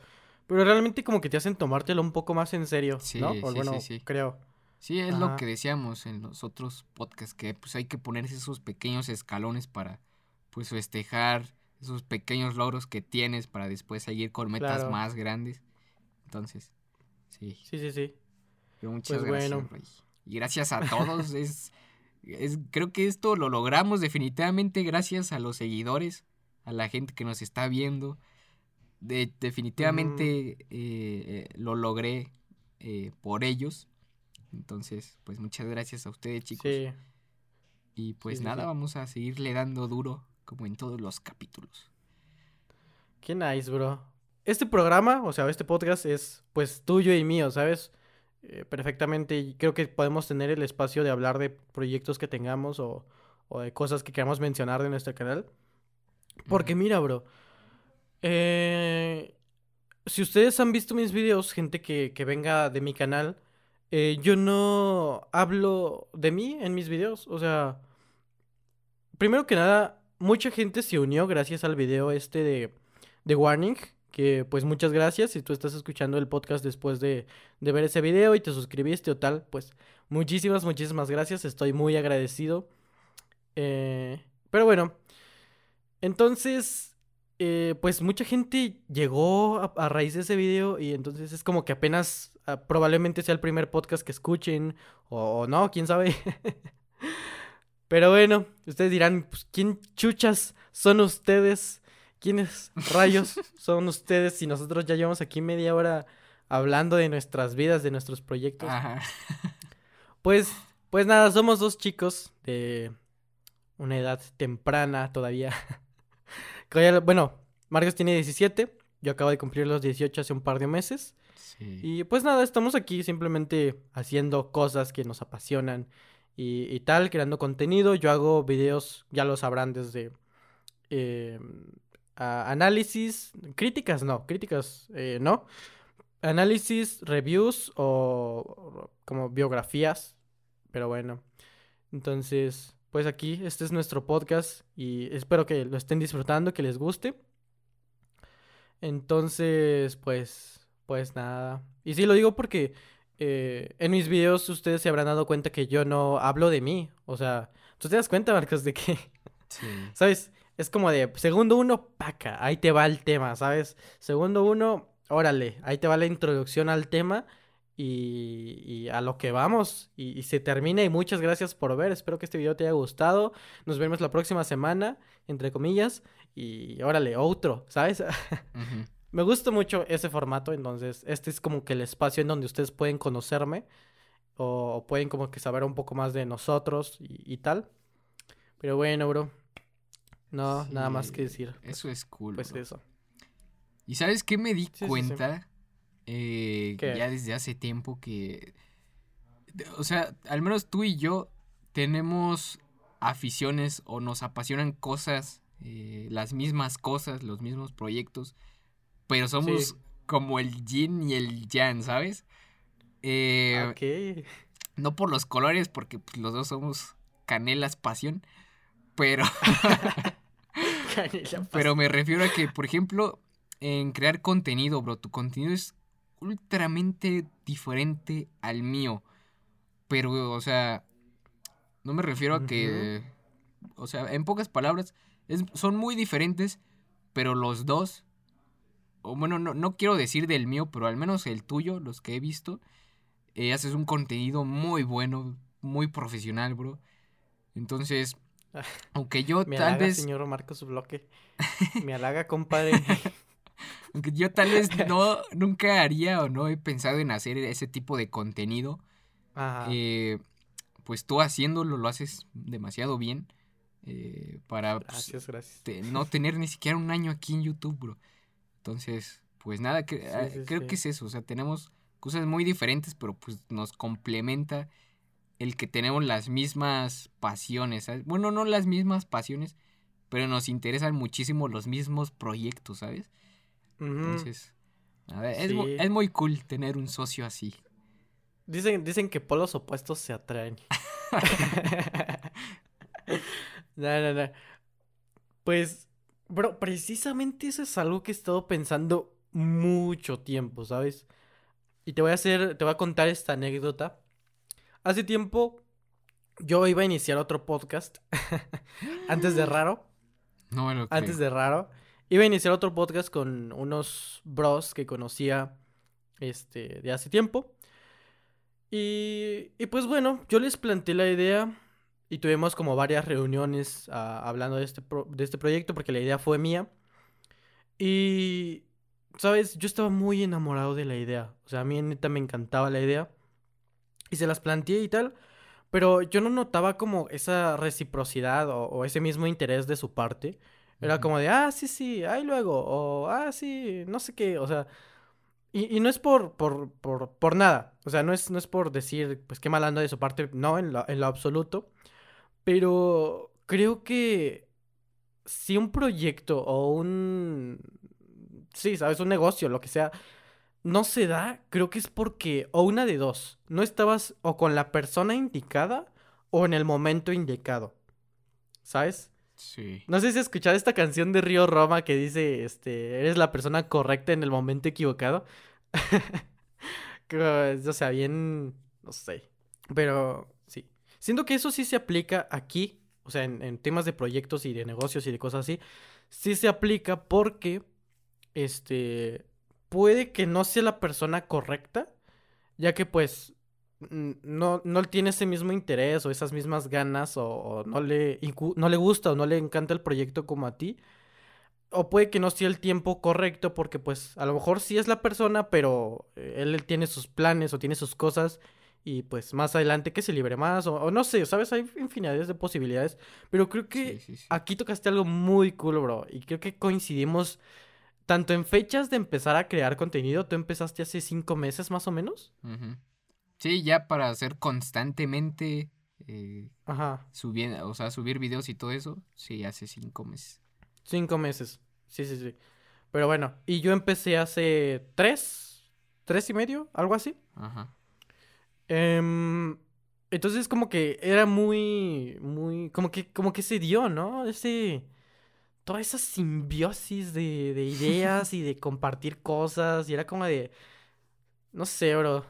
Speaker 1: pero realmente como que te hacen tomártelo un poco más en serio,
Speaker 2: Sí,
Speaker 1: ¿no? O
Speaker 2: sí,
Speaker 1: bueno,
Speaker 2: sí,
Speaker 1: creo.
Speaker 2: Sí, es lo que decíamos en los otros podcasts, que pues hay que ponerse esos pequeños escalones para pues festejar esos pequeños logros que tienes para después seguir con metas
Speaker 1: Claro.
Speaker 2: más grandes. Entonces, sí,
Speaker 1: Sí, sí, sí.
Speaker 2: pero muchas
Speaker 1: Pues
Speaker 2: gracias.
Speaker 1: bueno.
Speaker 2: Rey. Y gracias a todos, es, es, creo que esto lo logramos definitivamente gracias a los seguidores, a la gente que nos está viendo. De, definitivamente eh, eh, lo logré eh, por ellos. Entonces, pues muchas gracias a ustedes, chicos.
Speaker 1: Sí.
Speaker 2: Y pues
Speaker 1: sí,
Speaker 2: nada,
Speaker 1: sí.
Speaker 2: vamos a seguirle dando duro como en todos los capítulos.
Speaker 1: Qué nice, bro. Este programa, o sea, este podcast es pues tuyo y mío, ¿sabes? Eh, perfectamente. Y creo que podemos tener el espacio de hablar de proyectos que tengamos o, o de cosas que queramos mencionar de nuestro canal. Porque mira, bro. eh, si ustedes han visto mis videos, gente que, que venga de mi canal, eh, yo no hablo de mí en mis videos. O sea, primero que nada, mucha gente se unió gracias al video este de, de Warning. Que pues muchas gracias. Si tú estás escuchando el podcast después de, de ver ese video y te suscribiste o tal, pues muchísimas, muchísimas gracias. Estoy muy agradecido. Eh, pero bueno, entonces, eh, pues mucha gente llegó a, raíz de ese video y entonces es como que apenas ah, probablemente sea el primer podcast que escuchen o, o no, quién sabe. Pero bueno, ustedes dirán, pues, ¿quién chuchas son ustedes? ¿Quiénes rayos son ustedes si nosotros ya llevamos aquí media hora hablando de nuestras vidas, de nuestros proyectos?
Speaker 2: Ajá.
Speaker 1: Pues, pues nada, somos dos chicos de una edad temprana todavía. Bueno, Marcos tiene 17, yo acabo de cumplir los 18 hace un par de meses.
Speaker 2: Sí.
Speaker 1: Y pues nada, estamos aquí simplemente haciendo cosas que nos apasionan y, y tal, creando contenido. Yo hago videos, ya lo sabrán, desde eh, a- análisis, críticas, no, críticas, eh, no. Análisis, reviews o, o como biografías, pero bueno. Entonces, pues aquí, este es nuestro podcast y espero que lo estén disfrutando, que les guste. Entonces, pues, pues nada. Y sí lo digo porque eh, en mis videos ustedes se habrán dado cuenta que yo no hablo de mí. O sea, tú te das cuenta, Marcos, de que,
Speaker 2: Sí.
Speaker 1: ¿sabes? Es como de segundo uno, paca, ahí te va el tema, ¿sabes? Segundo uno, órale, ahí te va la introducción al tema y, y a lo que vamos. Y, y se termina y muchas gracias por ver. Espero que este video te haya gustado. Nos vemos la próxima semana, entre comillas. Y órale, otro, ¿sabes? Me gusta mucho ese formato, entonces este es como que el espacio en donde ustedes pueden conocerme o, o pueden como que saber un poco más de nosotros y, y tal. Pero bueno, bro. No, nada más que decir.
Speaker 2: Eso es cool.
Speaker 1: Pues
Speaker 2: bro.
Speaker 1: eso.
Speaker 2: ¿Y sabes qué me di
Speaker 1: sí, sí.
Speaker 2: cuenta? Eh, ya desde hace tiempo que... O sea, al menos tú y yo tenemos aficiones o nos apasionan cosas, eh, las mismas cosas, los mismos proyectos, pero somos
Speaker 1: Sí.
Speaker 2: como el yin y el yang, ¿sabes? Eh,
Speaker 1: Ok.
Speaker 2: No por los colores, porque pues, los dos somos canelas pasión, pero...
Speaker 1: Canela
Speaker 2: Pero me refiero a que, por ejemplo, en crear contenido, bro, tu contenido es ultramente diferente al mío. Pero, o sea, no me refiero a que, o sea, en pocas palabras, es- son muy diferentes, pero los dos, o bueno, no, no quiero decir del mío, pero al menos el tuyo, los que he visto, eh, haces un contenido muy bueno, muy profesional, bro. Entonces, aunque yo
Speaker 1: Me
Speaker 2: tal
Speaker 1: halaga,
Speaker 2: vez...
Speaker 1: señor Marcos Bloque. Me halaga, compadre.
Speaker 2: Aunque yo tal vez no, nunca haría o no he pensado en hacer ese tipo de contenido.
Speaker 1: Ajá.
Speaker 2: eh, pues tú haciéndolo lo haces demasiado bien. eh, para pues,
Speaker 1: Gracias, gracias.
Speaker 2: te- no tener ni siquiera un año aquí en YouTube, bro. Entonces, pues nada, que,
Speaker 1: Sí,
Speaker 2: ah,
Speaker 1: sí,
Speaker 2: creo
Speaker 1: sí.
Speaker 2: que es eso. O sea, tenemos cosas muy diferentes, pero pues nos complementa el que tenemos las mismas pasiones. ¿sabes? Bueno, no las mismas pasiones, pero nos interesan muchísimo los mismos proyectos, ¿sabes? Entonces, a ver, es, mu-
Speaker 1: Sí.
Speaker 2: es muy cool tener un socio así.
Speaker 1: Dicen, dicen que polos opuestos se atraen. no, no, no. Pues, bro, precisamente eso es algo que he estado pensando mucho tiempo, ¿sabes? Y te voy a hacer, te voy a contar esta anécdota. Hace tiempo yo iba a iniciar otro podcast. Antes de raro.
Speaker 2: No creo.
Speaker 1: Antes de raro. Iba a iniciar otro podcast con unos bros que conocía este, de hace tiempo. Y, y pues bueno, yo les planteé la idea y tuvimos como varias reuniones ah, hablando de este, pro- de este proyecto porque la idea fue mía. Y, ¿sabes? Yo estaba muy enamorado de la idea. O sea, a mí neta me encantaba la idea. Y se las planteé y tal. Pero yo no notaba como esa reciprocidad o, o ese mismo interés de su parte. Era como de, ah, sí, sí, ahí luego. O, ah, sí, no sé qué. O sea, y, y no es por, por, por, por nada. O sea, no es, no es por decir, pues qué mal anda de su parte. No, en lo, en lo absoluto. Pero creo que si un proyecto o un... Sí, sabes, un negocio, lo que sea, no se da, creo que es porque, o una de dos, no estabas o con la persona indicada o en el momento indicado. ¿Sabes?
Speaker 2: Sí.
Speaker 1: No sé si has escuchado esta canción de Río Roma que dice, este, eres la persona correcta en el momento equivocado. O sea, bien, no sé. Pero sí. Siento que eso sí se aplica aquí, o sea, en, en temas de proyectos y de negocios y de cosas así. Sí se aplica porque, este, puede que no sea la persona correcta, ya que pues no, no tiene ese mismo interés o esas mismas ganas o, o no, le, no le gusta o no le encanta el proyecto como a ti. O puede que no sea el tiempo correcto porque pues a lo mejor sí es la persona, pero eh, él tiene sus planes o tiene sus cosas y pues más adelante que se libre más o, o no sé, ¿sabes? Hay infinidades de posibilidades, pero creo que
Speaker 2: Sí, sí, sí.
Speaker 1: aquí tocaste algo muy cool, bro, y creo que coincidimos tanto en fechas de empezar a crear contenido, tú empezaste hace cinco meses más o menos.
Speaker 2: Sí, ya para hacer constantemente eh,
Speaker 1: Ajá.
Speaker 2: subir, o sea, subir videos y todo eso, sí, hace cinco meses.
Speaker 1: Cinco meses. Sí, sí, sí. Pero bueno, y yo empecé hace tres, tres y medio, algo así.
Speaker 2: Ajá.
Speaker 1: Em, entonces como que era muy, muy, como que, como que se dio, ¿no? Ese, toda esa simbiosis de, de ideas y de compartir cosas y era como de, no sé, bro.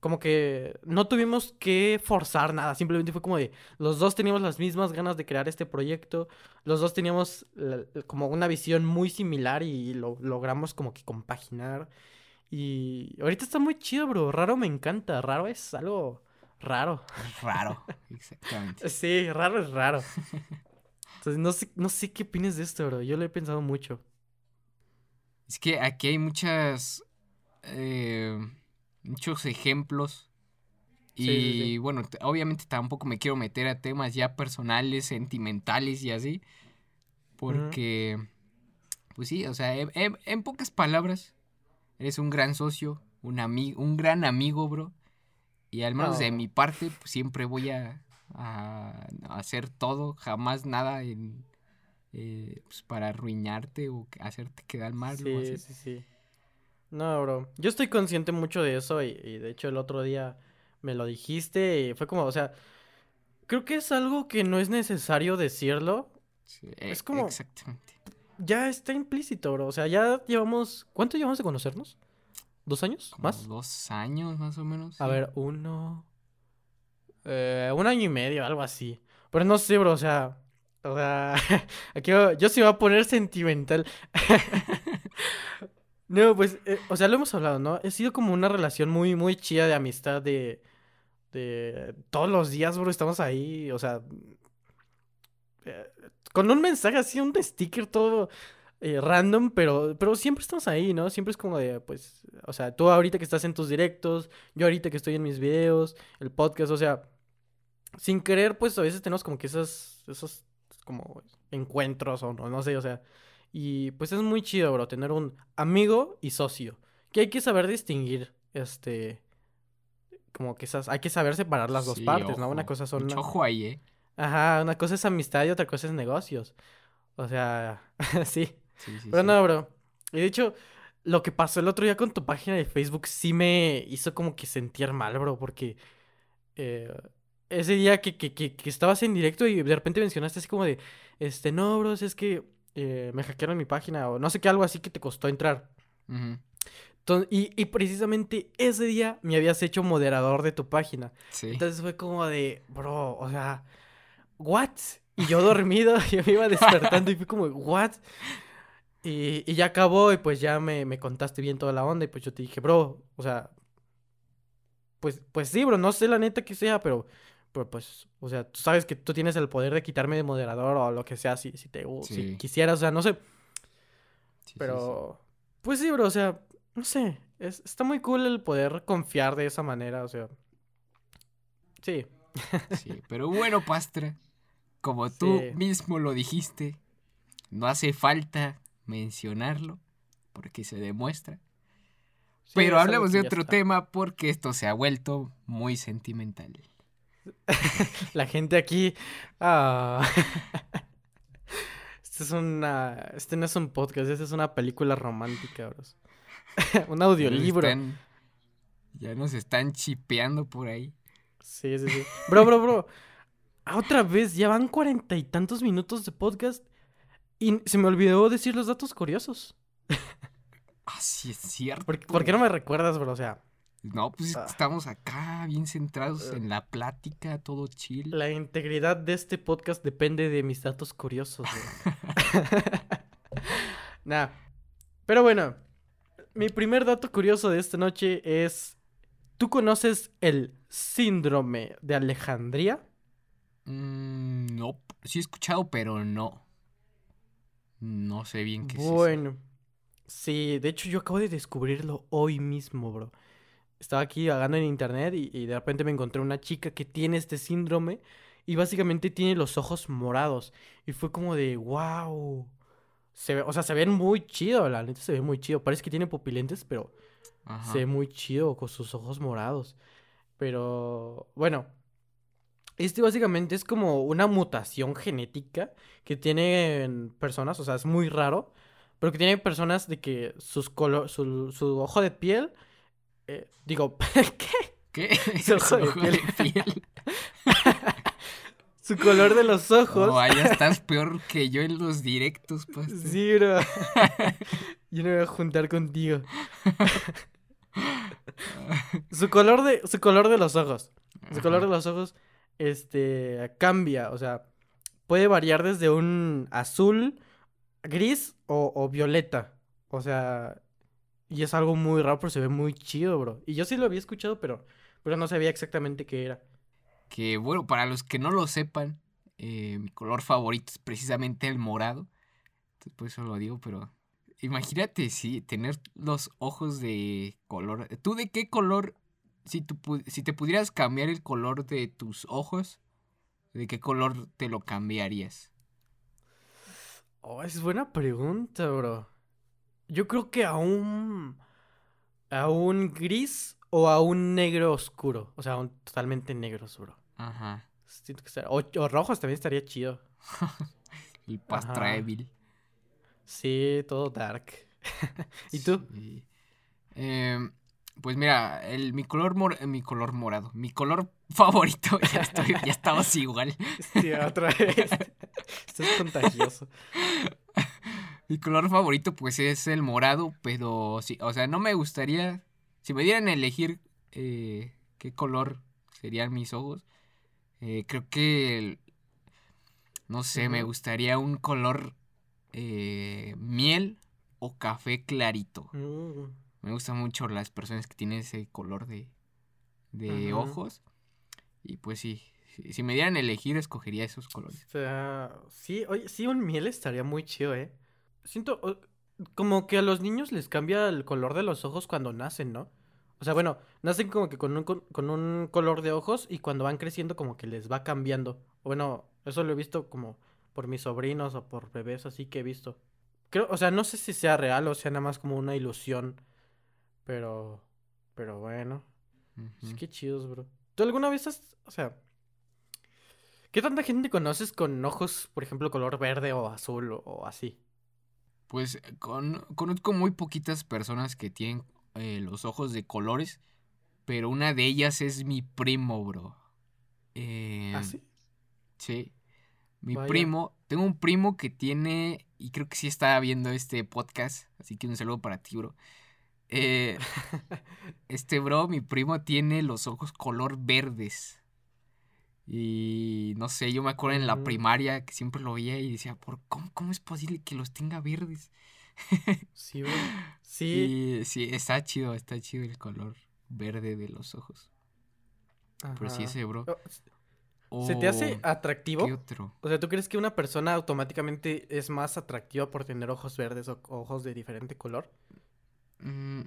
Speaker 1: Como que no tuvimos que forzar nada, simplemente fue como de, los dos teníamos las mismas ganas de crear este proyecto, los dos teníamos la- como una visión muy similar y lo logramos como que compaginar. Y ahorita está muy chido, bro. Raro me encanta. Raro es algo raro.
Speaker 2: Raro, exactamente.
Speaker 1: Sí, raro es raro. Entonces, no sé, no sé qué opinas de esto, bro. Yo lo he pensado mucho.
Speaker 2: Es que aquí hay muchas. eh, muchos ejemplos. Y
Speaker 1: Sí, sí, sí.
Speaker 2: bueno, obviamente tampoco me quiero meter a temas ya personales, sentimentales y así. Porque. Pues sí, o sea, en, en- en pocas palabras, eres un gran socio, un, un gran amigo, bro. Y al menos de mi parte, pues siempre voy a, a hacer todo, jamás nada en, eh, pues, para arruinarte o hacerte quedar mal
Speaker 1: Sí,
Speaker 2: así.
Speaker 1: sí, sí. No, bro. Yo estoy consciente mucho de eso y, y de hecho el otro día me lo dijiste y fue como, o sea, creo que es algo que no es necesario decirlo.
Speaker 2: Sí,
Speaker 1: Es
Speaker 2: e-
Speaker 1: como-
Speaker 2: Exactamente.
Speaker 1: Ya está implícito, bro. O sea, ya llevamos, ¿cuánto llevamos de conocernos? ¿Dos años?
Speaker 2: Como
Speaker 1: ¿Más?
Speaker 2: dos años más o menos.
Speaker 1: A
Speaker 2: sí.
Speaker 1: ver, uno. Eh, un año y medio, algo así. Pero no sé, bro, o sea. O sea. Aquí yo, me voy a poner sentimental. no, pues. eh, o sea, lo hemos hablado, ¿no? Ha sido como una relación muy, muy chida de amistad, de. De todos los días, bro, estamos ahí, o sea, eh, con un mensaje así, un sticker todo eh, random, pero, pero siempre estamos ahí, ¿no? Siempre es como de, pues, o sea, tú ahorita que estás en tus directos, yo ahorita que estoy en mis videos, el podcast, o sea, sin querer, pues a veces tenemos como que esos, esos como encuentros o no, no sé, o sea, y pues es muy chido, bro, tener un amigo y socio, que hay que saber distinguir, este, como que esas, hay que saber separar las dos
Speaker 2: Sí,
Speaker 1: partes, ¿no? Una cosa son...
Speaker 2: Mucho ojo ahí, ¿eh?
Speaker 1: Ajá, una cosa es amistad y otra cosa es negocios. O sea, sí.
Speaker 2: Sí, sí,
Speaker 1: Pero no, bro. Y de hecho, lo que pasó el otro día con tu página de Facebook sí me hizo como que sentir mal, bro, porque eh, ese día que, que, que, que estabas en directo y de repente mencionaste así como de, este, no, bro, es que eh, me hackearon mi página o no sé qué, algo así que te costó entrar. Y, y precisamente ese día me habías hecho moderador de tu página.
Speaker 2: Sí.
Speaker 1: Entonces fue como de, bro, o sea, ¿what? Y yo dormido, yo me iba despertando y fue como, ¿what? Y, y ya acabó y pues ya me, me contaste bien toda la onda y pues yo te dije, bro, o sea, pues, pues sí, bro, no sé la neta que sea, pero, pero pues, o sea, tú sabes que tú tienes el poder de quitarme de moderador o lo que sea, si, si te, si
Speaker 2: Sí.
Speaker 1: quisieras, o sea, no sé,
Speaker 2: Sí, sí, sí.
Speaker 1: pero, pues sí, bro, o sea, no sé, es, está muy cool el poder confiar de esa manera, o sea, sí.
Speaker 2: Sí, pero bueno, Pastra, como tú mismo lo dijiste, no hace falta mencionarlo porque se demuestra. Pero hablemos de otro
Speaker 1: está.
Speaker 2: tema porque esto se ha vuelto muy sentimental.
Speaker 1: La gente aquí. Ah. Este es una. Este no es un podcast, este es una película romántica, bros. un
Speaker 2: Ya nos
Speaker 1: audiolibro.
Speaker 2: están- ya nos están chipeando por ahí.
Speaker 1: Sí, sí, sí. Bro, bro, bro. Ah, Otra vez, ya van cuarenta y tantos minutos de podcast. Y se me olvidó decir los datos curiosos.
Speaker 2: Ah, sí es cierto.
Speaker 1: ¿Por, por qué no me recuerdas, bro? O sea,
Speaker 2: No, pues es
Speaker 1: Ah.
Speaker 2: estamos acá bien centrados
Speaker 1: Eh.
Speaker 2: en la plática, todo chill.
Speaker 1: la integridad de este podcast depende de mis datos curiosos. Nah. Pero bueno, mi primer dato curioso de esta noche es. ¿Tú conoces el síndrome de Alejandría?
Speaker 2: Mm, no, sí he escuchado, pero no. No sé bien qué es eso.
Speaker 1: Bueno, sí, de hecho yo acabo de descubrirlo hoy mismo, bro. Estaba aquí vagando en internet y, y de repente me encontré una chica que tiene este síndrome y básicamente tiene los ojos morados. Y fue como de, wow. Se ve, o sea, se ven muy chido, la neta se ve muy chido. Parece que tiene pupilentes, pero
Speaker 2: Ajá.
Speaker 1: se ve muy chido con sus ojos morados. Pero, bueno, este básicamente es como una mutación genética que tienen personas, o sea, es muy raro, pero que tienen personas de que sus colo- su, su ojo de piel, eh, digo, ¿qué?
Speaker 2: ¿Qué?
Speaker 1: Su ojo de
Speaker 2: ojo de
Speaker 1: piel.
Speaker 2: piel.
Speaker 1: Su color de los ojos.
Speaker 2: No, ya estás peor que yo en los directos, pues.
Speaker 1: Sí, bro. Yo no me voy a juntar contigo. su color de, su color de los ojos. Su color de los ojos, este, cambia, o sea, puede variar desde un azul, gris o, o violeta. O sea, y es algo muy raro, pero se ve muy chido, bro. Y yo sí lo había escuchado, pero, pero no sabía exactamente qué era.
Speaker 2: Que bueno, para los que no lo sepan, eh, mi color favorito es precisamente el morado. Entonces, por eso lo digo, pero imagínate si tener los ojos de color. ¿Tú de qué color, si, tú, si te pudieras cambiar el color de tus ojos, de qué color te lo cambiarías?
Speaker 1: Oh, es buena pregunta, bro. Yo creo que a un. a un gris o a un negro oscuro. O sea, a un totalmente negros, bro.
Speaker 2: Ajá.
Speaker 1: Siento que estaría- O, o rojos también estaría chido.
Speaker 2: El
Speaker 1: Ajá.
Speaker 2: Pastra Evil.
Speaker 1: Sí, todo dark. ¿Y tú?
Speaker 2: Sí. Em, pues mira, el, mi color mor- mi color morado, mi color favorito, ya estoy, ya estamos igual.
Speaker 1: Sí, otra vez. Esto es contagioso.
Speaker 2: Mi color favorito, pues, es el morado, pero sí, o sea, no me gustaría. Si me dieran a elegir eh, qué color serían mis ojos, eh, creo que. el- no sé, me gustaría un color eh, miel o café clarito.
Speaker 1: Mm,
Speaker 2: Me gustan mucho las personas que tienen ese color de, de ojos. Y pues sí, si, me dieran a elegir, escogería esos colores.
Speaker 1: O sea, sí, oye, sí, un miel estaría muy chido, ¿eh? Siento como que a los niños les cambia el color de los ojos cuando nacen, ¿no? O sea, bueno, nacen como que con un, con, un color de ojos y cuando van creciendo como que les va cambiando. Bueno, eso lo he visto como por mis sobrinos o por bebés así que he visto. Creo, o sea, no sé si sea real o sea nada más como una ilusión, pero, pero bueno. Es que chidos, bro. ¿Tú alguna vez has, o sea, qué tanta gente conoces con ojos, por ejemplo, color verde o azul o, o así?
Speaker 2: Pues con, conozco muy poquitas personas que tienen eh, los ojos de colores, pero una de ellas es mi primo, bro. Eh,
Speaker 1: ¿Ah, sí?
Speaker 2: Sí. Mi
Speaker 1: Vaya.
Speaker 2: primo, tengo un primo que tiene, y creo que sí está viendo este podcast, así que un saludo para ti, bro. Eh, este bro, mi primo, tiene los ojos color verdes. Y no sé, yo me acuerdo en la primaria que siempre lo veía y decía, ¿por cómo, cómo es posible que los tenga verdes?
Speaker 1: Sí, bro. Sí.
Speaker 2: Y sí, está chido, está chido el color verde de los ojos. Pero sí ese, bro.
Speaker 1: Oh, ¿Se te hace atractivo?
Speaker 2: ¿Qué otro?
Speaker 1: O sea, ¿tú crees que una persona automáticamente es más atractiva por tener ojos verdes o ojos de diferente color?
Speaker 2: Mm,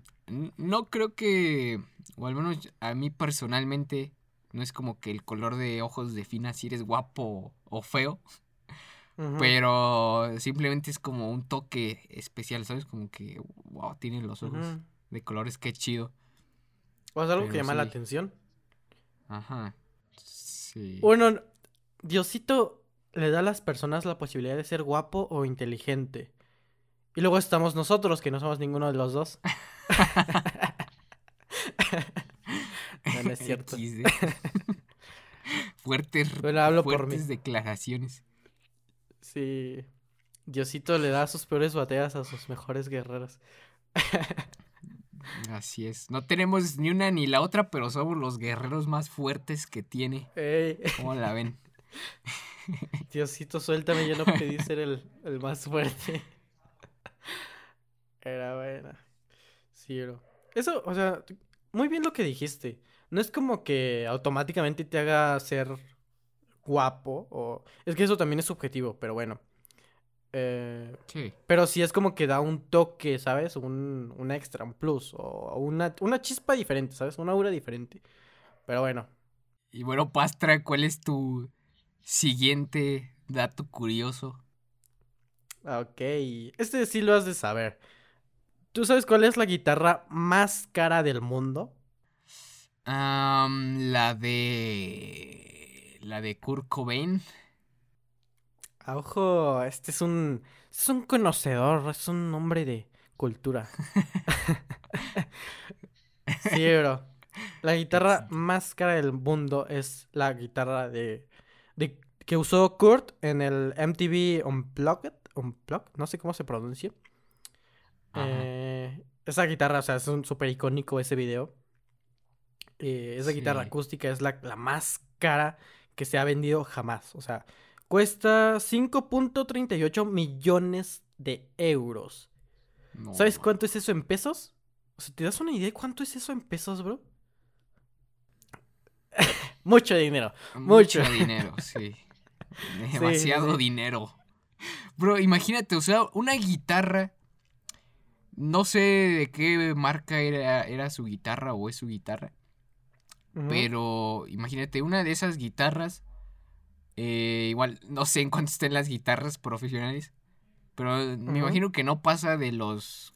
Speaker 2: no creo que, o al menos a mí personalmente, no es como que el color de ojos defina si eres guapo o feo, pero simplemente es como un toque especial, ¿sabes? Como que, wow, tiene los ojos de colores, qué chido.
Speaker 1: O es algo que llama la atención.
Speaker 2: Ajá. Sí.
Speaker 1: Bueno, Diosito le da a las personas la posibilidad de ser guapo o inteligente. Y luego estamos nosotros, que no somos ninguno de los dos. Cierto.
Speaker 2: XD. fuertes,
Speaker 1: Bueno, hablo por
Speaker 2: fuertes
Speaker 1: mí.
Speaker 2: declaraciones.
Speaker 1: Sí. Diosito le da sus peores batallas a sus mejores guerreros.
Speaker 2: Así es. No tenemos ni una ni la otra, pero somos los guerreros más fuertes que tiene.
Speaker 1: Ey,
Speaker 2: ¿Cómo la ven?
Speaker 1: Diosito, suéltame, yo no pedí ser el, el más fuerte. Era buena. Sí, bro. Eso, o sea, muy bien lo que dijiste. No es como que automáticamente te haga ser guapo o... Es que eso también es subjetivo, pero bueno. Eh,
Speaker 2: Sí.
Speaker 1: pero sí es como que da un toque, ¿sabes? Un, un extra, un plus o una, una chispa diferente, ¿sabes? Una aura diferente. Pero bueno.
Speaker 2: Y bueno, Pastra, ¿cuál es tu siguiente dato curioso?
Speaker 1: Ok, este sí lo has de saber. ¿Tú sabes cuál es la guitarra más cara del mundo?
Speaker 2: La de. La de Kurt Cobain.
Speaker 1: A ojo, este es un, es un conocedor, es un hombre de cultura. Sí, bro. La guitarra más cara del mundo es la guitarra de, de que usó Kurt en el MTV Unplugged, Unplugged, no sé cómo se pronuncia. Eh, esa guitarra, o sea, es un súper icónico ese video. Eh, esa guitarra acústica es la, la más cara que se ha vendido jamás. O sea, cuesta 5.38 millones de euros.
Speaker 2: No,
Speaker 1: ¿Sabes cuánto es eso en pesos? O sea, ¿te das una idea de cuánto es eso en pesos, bro? Mucho dinero.
Speaker 2: Mucho
Speaker 1: mucho.
Speaker 2: dinero, sí. Demasiado
Speaker 1: sí.
Speaker 2: dinero. Bro, imagínate, o sea, una guitarra. No sé de qué marca era, era su guitarra o es su guitarra. Pero imagínate, una de esas guitarras. eh, igual, no sé en cuánto estén las guitarras profesionales. Pero me imagino que no pasa de los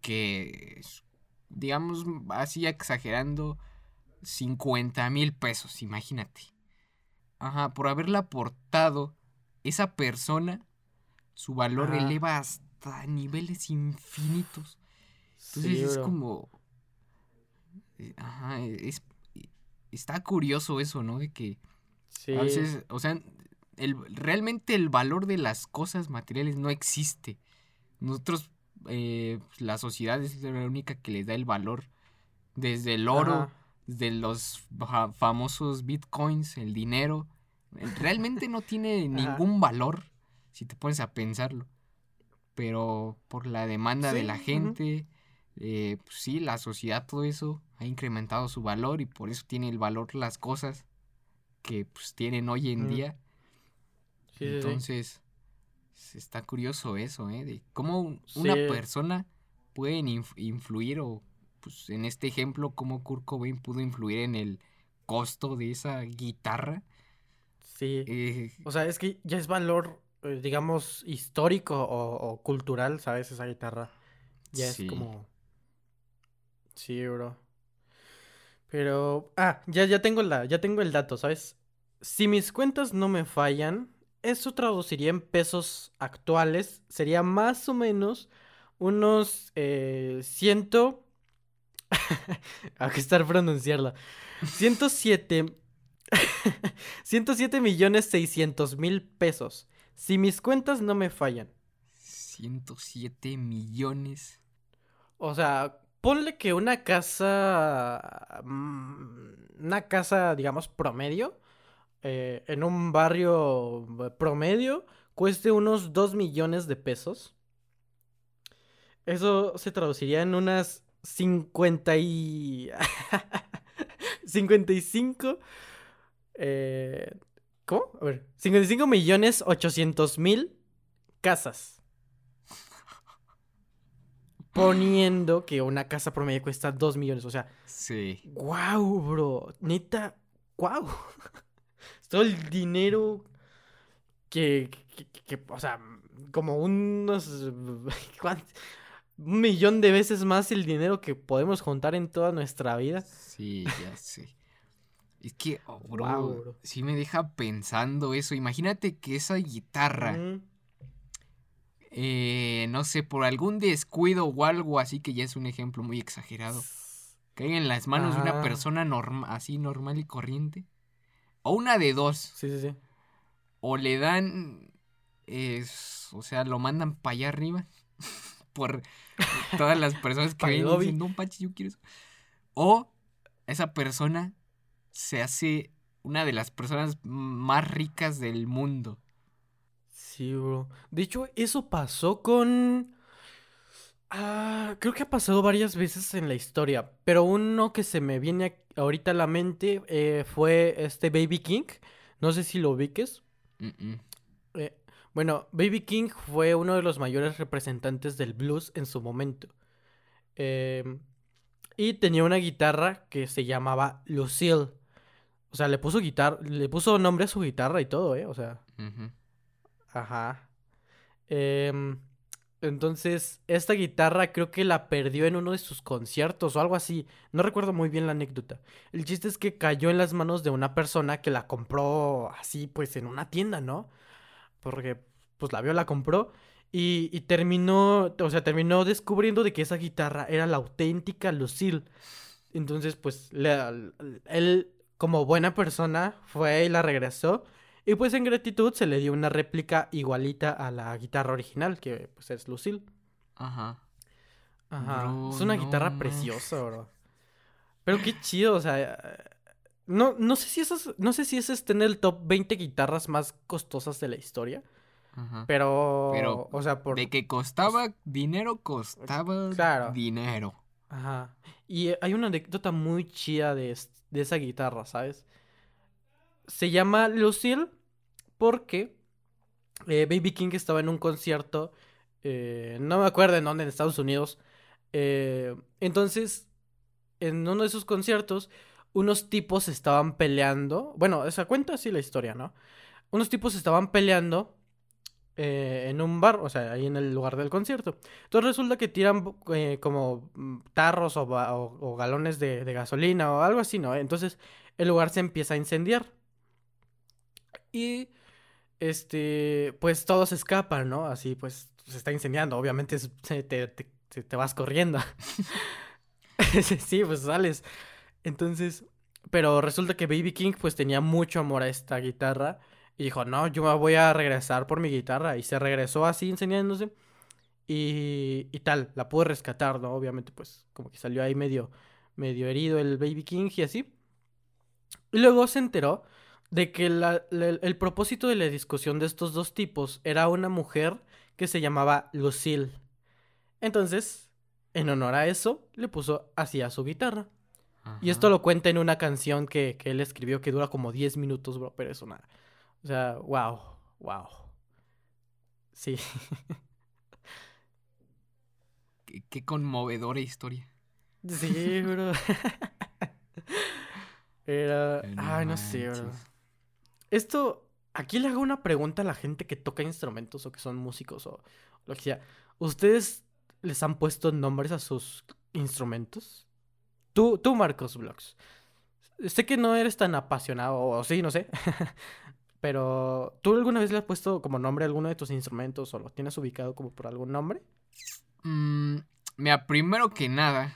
Speaker 2: que, digamos, así exagerando, 50 mil pesos, imagínate. Ajá, por haberla aportado, esa persona, su valor eleva hasta niveles infinitos. Entonces
Speaker 1: Sí,
Speaker 2: es como... eh, Ajá, es... Está curioso eso, ¿no? De que
Speaker 1: Sí.
Speaker 2: a veces, o sea, el, realmente el valor de las cosas materiales no existe. Nosotros, eh, la sociedad es la única que les da el valor. Desde el oro,
Speaker 1: Ajá.
Speaker 2: de los fa- famosos bitcoins, el dinero. Realmente no tiene ningún valor si te pones a pensarlo. Pero por la demanda de la gente, eh, pues sí, la sociedad, todo eso ha incrementado su valor y por eso tiene el valor las cosas. que pues, tienen hoy en día.
Speaker 1: Sí, sí, sí.
Speaker 2: Entonces, está curioso eso, ¿eh? De cómo un- una persona puede inf- influir o, pues, en este ejemplo, cómo Kurt Cobain pudo influir en el costo de esa guitarra.
Speaker 1: Sí.
Speaker 2: Eh,
Speaker 1: O sea, es que ya es valor, digamos, histórico o, o cultural, ¿sabes? Esa guitarra. Ya
Speaker 2: Sí.
Speaker 1: es como... Sí, bro. Pero... Ah, ya, ya tengo la, ya tengo el dato, ¿sabes? Si mis cuentas no me fallan, eso traduciría en pesos actuales. Sería más o menos unos eh, ciento... Hay que estar pronunciarlo. 107... 107 millones 600 mil pesos. Si mis cuentas no me fallan.
Speaker 2: 107 millones.
Speaker 1: O sea, ponle que una casa. mm, Una casa, digamos, promedio. eh, en un barrio eh, promedio. Cueste unos 2 millones de pesos. Eso se traduciría en unas 50 y. 55. Eh, ¿Cómo? A ver. 55 millones 800 mil casas. Poniendo que una casa promedio cuesta 2 millones. O sea,
Speaker 2: Sí.
Speaker 1: wow, bro. Neta, wow. Todo el dinero que, que- que- que- o sea, como unos... Un millón de veces más el dinero que podemos juntar en toda nuestra vida.
Speaker 2: Sí, ya sé. Es que, oh, bro,
Speaker 1: bro.
Speaker 2: sí me deja pensando eso. Imagínate que esa guitarra,
Speaker 1: Mm,
Speaker 2: eh, no sé, por algún descuido o algo así, que ya es un ejemplo muy exagerado, caiga en las manos de una persona así normal y corriente. O una de dos.
Speaker 1: Sí, sí, sí.
Speaker 2: O le dan, es- o sea, lo mandan para allá arriba. por todas las personas que ven dicen, no, Pachi, yo quiero eso. O esa persona se hace una de las personas más ricas del mundo.
Speaker 1: Sí, bro. De hecho, eso pasó con... Ah, creo que ha pasado varias veces en la historia, pero uno que se me viene ahorita a la mente eh, fue este Baby King. No sé si lo ubiques.
Speaker 2: Mm, mm.
Speaker 1: Eh, bueno, Baby King fue uno de los mayores representantes del blues en su momento. Em, y tenía una guitarra que se llamaba Lucille. O sea, le puso guitarra, le puso nombre a su guitarra y todo, ¿eh? O sea, ajá. Em, entonces, esta guitarra creo que la perdió en uno de sus conciertos o algo así. No recuerdo muy bien la anécdota. El chiste es que cayó en las manos de una persona que la compró así, pues, en una tienda, ¿no? Porque, pues, la vio, la compró. Y, y terminó, o sea, terminó descubriendo de que esa guitarra era la auténtica Lucille. Entonces, pues, le- él, como buena persona, fue y la regresó. Y pues en gratitud se le dio una réplica igualita a la guitarra original, que pues es Lucille.
Speaker 2: Ajá.
Speaker 1: Ajá.
Speaker 2: Bro,
Speaker 1: es una
Speaker 2: no
Speaker 1: guitarra preciosa, bro. Pero qué chido, o sea. No, no sé si esas, no sé si ese está en el top 20 guitarras más costosas de la historia.
Speaker 2: Ajá.
Speaker 1: Pero,
Speaker 2: Pero,
Speaker 1: o sea, por.
Speaker 2: De que costaba dinero, costaba
Speaker 1: Claro.
Speaker 2: dinero.
Speaker 1: Ajá. Y eh, hay una anécdota muy chida de, es- de esa guitarra, ¿sabes? Se llama Lucille porque eh, Baby King estaba en un concierto, eh, no me acuerdo en dónde, en Estados Unidos. entonces, en uno de esos conciertos, unos tipos estaban peleando. Bueno, esa cuenta así la historia, ¿no? Unos tipos estaban peleando eh, en un bar, o sea, ahí en el lugar del concierto. Entonces resulta que tiran eh, como mm, tarros o, galones de, gasolina o algo así, ¿no? Entonces el lugar se empieza a incendiar. Y este, pues todos escapan, ¿no? Así pues se está incendiando, obviamente te, te- te- te vas corriendo. sí, pues sales. Entonces, pero resulta que Baby King pues tenía mucho amor a esta guitarra y dijo, no, yo me voy a regresar por mi guitarra y se regresó así incendiándose y, y tal, la pude rescatar, ¿no? Obviamente pues como que salió ahí medio, medio herido el Baby King y así. Y luego se enteró de que la- la- el propósito de la discusión de estos dos tipos era una mujer que se llamaba Lucille. Entonces, en honor a eso, le puso así a su guitarra. Y esto lo cuenta en una canción que, que él escribió que dura como 10 minutos, bro, pero es una... O sea, wow, wow. Sí.
Speaker 2: Qué, qué conmovedora historia.
Speaker 1: Sí, bro. Era...
Speaker 2: No
Speaker 1: Ay, no sé, bro. Esto, aquí le hago una pregunta a la gente que toca instrumentos o que son músicos o lo que sea. ¿Ustedes les han puesto nombres a sus instrumentos? Tú, tú Marcos Vlogs. Sé que no eres tan apasionado, o sí, no sé. Pero, ¿tú alguna vez le has puesto como nombre a alguno de tus instrumentos o lo tienes ubicado como por algún nombre?
Speaker 2: Mm, mira, primero que nada,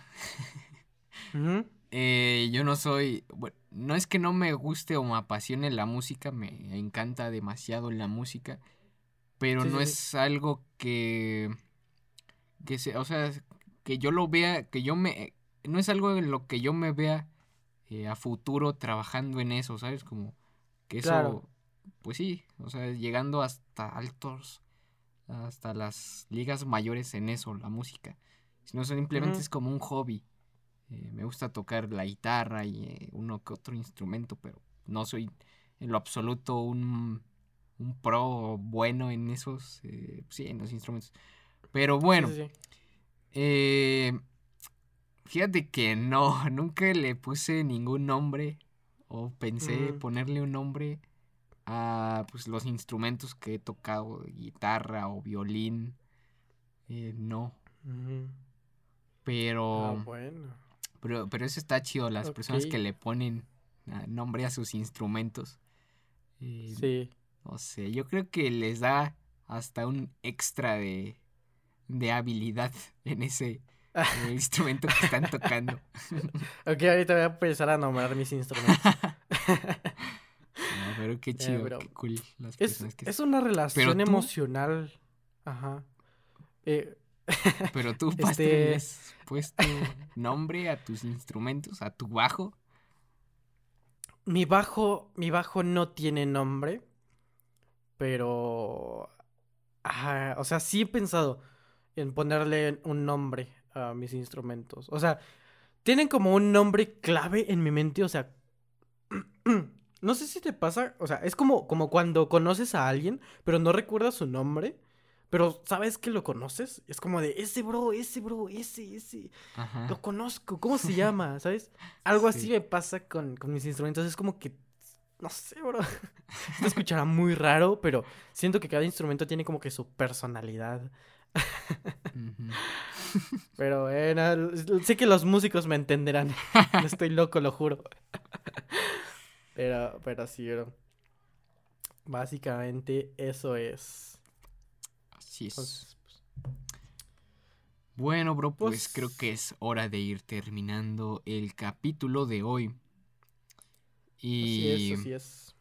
Speaker 2: eh, yo no soy. Bueno, no es que no me guste o me apasione la música, me encanta demasiado la música, pero
Speaker 1: Sí,
Speaker 2: no
Speaker 1: sí,
Speaker 2: es algo que. que se, o sea, que yo lo vea, que yo me. No es algo en lo que yo me vea eh, a futuro trabajando en eso, ¿sabes? Como que eso.
Speaker 1: Claro.
Speaker 2: Pues sí, o sea, llegando hasta altos. hasta las ligas mayores en eso, la música. Sino simplemente
Speaker 1: Ujú.
Speaker 2: es como un hobby. Eh, me gusta tocar la guitarra y eh, uno que otro instrumento, pero no soy en lo absoluto un, un pro bueno en esos, eh, sí, en los instrumentos. Pero bueno,
Speaker 1: Sí, sí, sí.
Speaker 2: fíjate que no, nunca le puse ningún nombre o pensé
Speaker 1: Mm.
Speaker 2: ponerle un nombre a pues, los instrumentos que he tocado, guitarra o violín. Eh, no,
Speaker 1: Ujú.
Speaker 2: pero...
Speaker 1: Ah, bueno.
Speaker 2: Pero, pero eso está chido, las personas que le ponen ah, nombre a sus instrumentos. Eh,
Speaker 1: Sí.
Speaker 2: No sé, yo creo que les da hasta un extra de, de habilidad en ese eh, instrumento que están tocando.
Speaker 1: Ok, ahorita voy a empezar a nombrar mis instrumentos.
Speaker 2: Pero qué chido,
Speaker 1: bro.
Speaker 2: qué cool las
Speaker 1: Es,
Speaker 2: personas que...
Speaker 1: es una relación emocional. Ajá. Eh,
Speaker 2: Pero tú,
Speaker 1: este-
Speaker 2: Pastor, ¿le has puesto nombre a tus instrumentos, a tu bajo.
Speaker 1: mi bajo, mi bajo no tiene nombre, pero, ajá, o sea, sí he pensado en ponerle un nombre a mis instrumentos. O sea, tienen como un nombre clave en mi mente, o sea, no sé si te pasa, o sea, es como, como cuando conoces a alguien, pero no recuerdas su nombre, pero sabes que lo conoces. Es como de ese bro, ese bro, ese, ese.
Speaker 2: Ajá.
Speaker 1: Lo conozco, ¿cómo se llama? ¿Sabes? Algo así
Speaker 2: Sí.
Speaker 1: me pasa con, con mis instrumentos. Es como que. No sé, bro. Se escuchará muy raro, pero siento que cada instrumento tiene como que su personalidad. Pero bueno, l- sé que los músicos me entenderán. No estoy loco, lo juro. Pero, pero sí, bro. Básicamente eso es.
Speaker 2: Así es.
Speaker 1: Entonces, pues,
Speaker 2: Bueno, bro, pues,
Speaker 1: Pues-
Speaker 2: creo que es hora de ir terminando el capítulo de hoy.
Speaker 1: así
Speaker 2: Y,
Speaker 1: es, así es.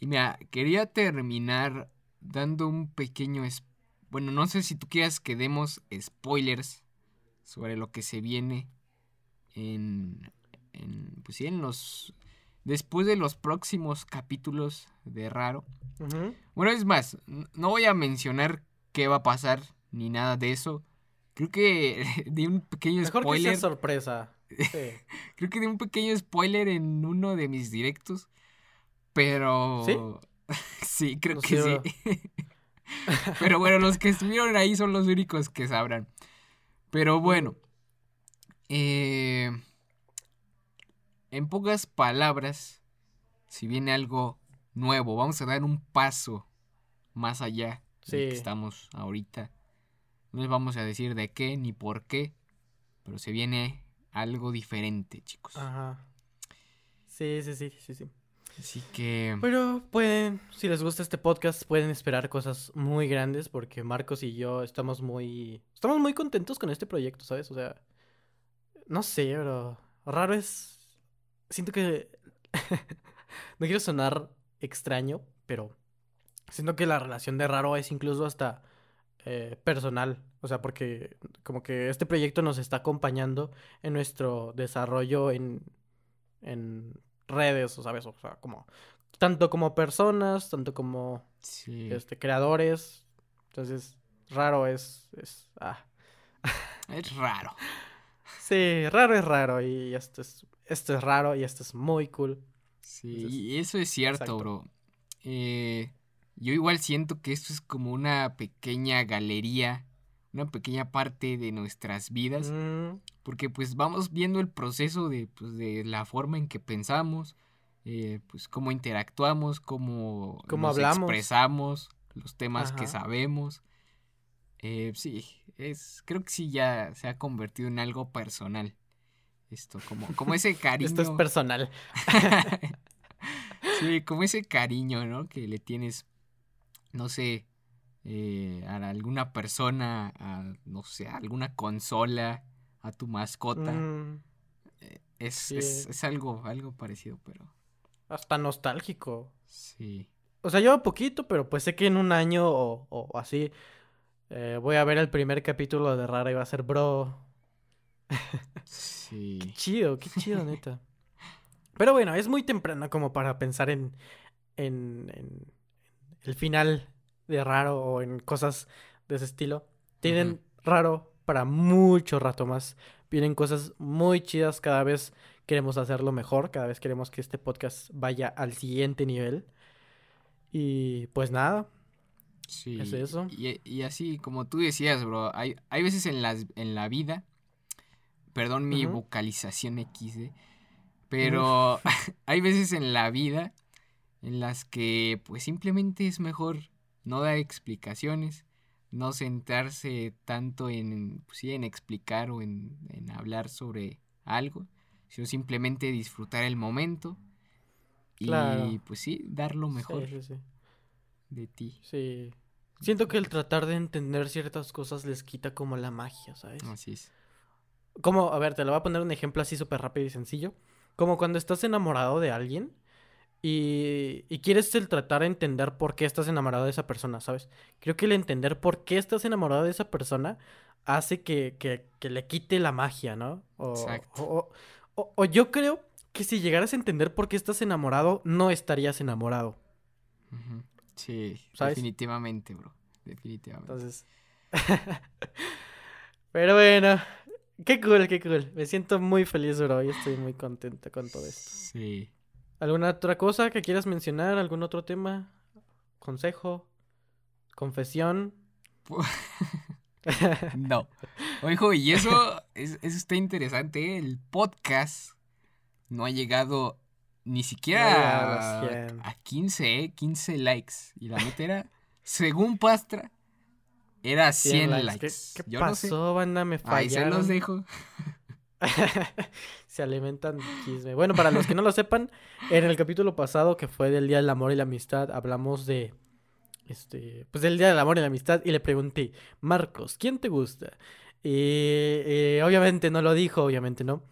Speaker 2: y mira, quería terminar dando un pequeño... Bueno, no sé si tú quieras que demos spoilers sobre lo que se viene en... en pues sí, en los... Después de los próximos capítulos de Raro. Bueno, es más, no voy a mencionar qué va a pasar ni nada de eso. Creo que di un pequeño
Speaker 1: Mejor que sea
Speaker 2: spoiler.
Speaker 1: sorpresa. Sí.
Speaker 2: Creo que di un pequeño spoiler en uno de mis directos. Pero.
Speaker 1: ¿Sí?
Speaker 2: Sí, creo
Speaker 1: No
Speaker 2: que
Speaker 1: sé,
Speaker 2: sí. pero bueno, los que estuvieron ahí son los únicos que sabrán. Pero bueno. eh, en pocas palabras, si viene algo nuevo, vamos a dar un paso más allá del que
Speaker 1: Sí.
Speaker 2: estamos ahorita. No les vamos a decir de qué ni por qué, pero se viene algo diferente, chicos.
Speaker 1: Ajá. Sí, sí, sí, sí, sí.
Speaker 2: Así que
Speaker 1: Pero pueden, si les gusta este podcast, pueden esperar cosas muy grandes porque Marcos y yo estamos muy, estamos muy contentos con este proyecto, ¿sabes? O sea, no sé, pero raro es, siento que, no quiero sonar extraño, pero siento que la relación de raro es incluso hasta eh, personal, o sea, porque como que este proyecto nos está acompañando en nuestro desarrollo en, en redes, o sabes, o sea, como tanto como personas, tanto como
Speaker 2: sí,
Speaker 1: este creadores. Entonces, raro es es ah,
Speaker 2: es raro.
Speaker 1: Sí, raro es raro y esto es, esto es raro y esto es muy cool.
Speaker 2: Sí,
Speaker 1: Entonces,
Speaker 2: y eso es cierto,
Speaker 1: exacto.
Speaker 2: bro. Eh, yo igual siento que esto es como una pequeña galería, una pequeña parte de nuestras vidas,
Speaker 1: Mm,
Speaker 2: porque pues vamos viendo el proceso de, pues, de la forma en que pensamos, eh, pues cómo interactuamos, cómo
Speaker 1: Cómo
Speaker 2: nos
Speaker 1: hablamos.
Speaker 2: expresamos, los temas que sabemos. Eh, sí, es, creo que sí ya se ha convertido en algo personal. Esto, como, como ese cariño.
Speaker 1: esto es personal.
Speaker 2: Sí, como ese cariño, ¿no? Que le tienes, no sé, eh, a alguna persona, a, no sé, a alguna consola, a tu mascota.
Speaker 1: Mm,
Speaker 2: Es,
Speaker 1: sí.
Speaker 2: es, es algo, algo parecido, pero
Speaker 1: hasta nostálgico.
Speaker 2: sí.
Speaker 1: O sea, yo poquito, pero pues sé que en un año o, o así eh, voy a ver el primer capítulo de Rara y va a ser, bro,
Speaker 2: Sí.
Speaker 1: qué chido, qué chido, neta. Pero bueno, es muy temprano como para pensar en, en, en el final de Raro o en cosas de ese estilo. Tienen Raro para mucho rato más. Vienen cosas muy chidas cada vez queremos hacerlo mejor, cada vez queremos que este podcast vaya al siguiente nivel. Y pues nada,
Speaker 2: Sí.
Speaker 1: ¿Es eso?
Speaker 2: Y, y así, como tú decías, bro, hay, hay veces en, las, en la vida, perdón mi
Speaker 1: Ujú.
Speaker 2: vocalización XD, pero hay veces en la vida en las que pues simplemente es mejor no dar explicaciones, no centrarse tanto en, pues, sí, en explicar o en, en hablar sobre algo, sino simplemente disfrutar el momento y pues sí, dar lo mejor
Speaker 1: Sí, sí, sí.
Speaker 2: De ti.
Speaker 1: Sí. Siento que el tratar de entender ciertas cosas les quita como la magia, ¿sabes?
Speaker 2: Así es.
Speaker 1: Como, a ver, te lo voy a poner un ejemplo así súper rápido y sencillo. Como cuando estás enamorado de alguien y, y quieres el tratar de entender por qué estás enamorado de esa persona, ¿sabes? Creo que el entender por qué estás enamorado de esa persona hace que, que, que le quite la magia, ¿no? O,
Speaker 2: Exacto.
Speaker 1: o- o- o yo creo que si llegaras a entender por qué estás enamorado, no estarías enamorado.
Speaker 2: Sí,
Speaker 1: ¿Sabes?
Speaker 2: definitivamente, bro. Definitivamente.
Speaker 1: Entonces. Pero bueno, qué cool, qué cool. Me siento muy feliz, bro, y estoy muy contento con todo esto.
Speaker 2: Sí.
Speaker 1: ¿Alguna otra cosa que quieras mencionar? ¿Algún otro tema? ¿Consejo? ¿Confesión?
Speaker 2: No. Ojo, y eso, es- eso está interesante. ¿eh? El podcast no ha llegado ni siquiera
Speaker 1: No a
Speaker 2: a,
Speaker 1: los 100.
Speaker 2: a 15, ¿eh? 15 likes. Y la neta era, según Pastra, era 100, likes.
Speaker 1: ¿Qué, qué
Speaker 2: Yo no sé.
Speaker 1: pasó, banda? Me
Speaker 2: Ahí se
Speaker 1: fallaron.
Speaker 2: los dejo.
Speaker 1: Se alimentan chisme. Bueno, para los que no lo sepan, en el capítulo pasado, que fue del Día del Amor y la Amistad, hablamos de. Este. Pues del Día del Amor y la Amistad. Y le pregunté, Marcos, ¿quién te gusta? Y, eh, obviamente no lo dijo, obviamente no.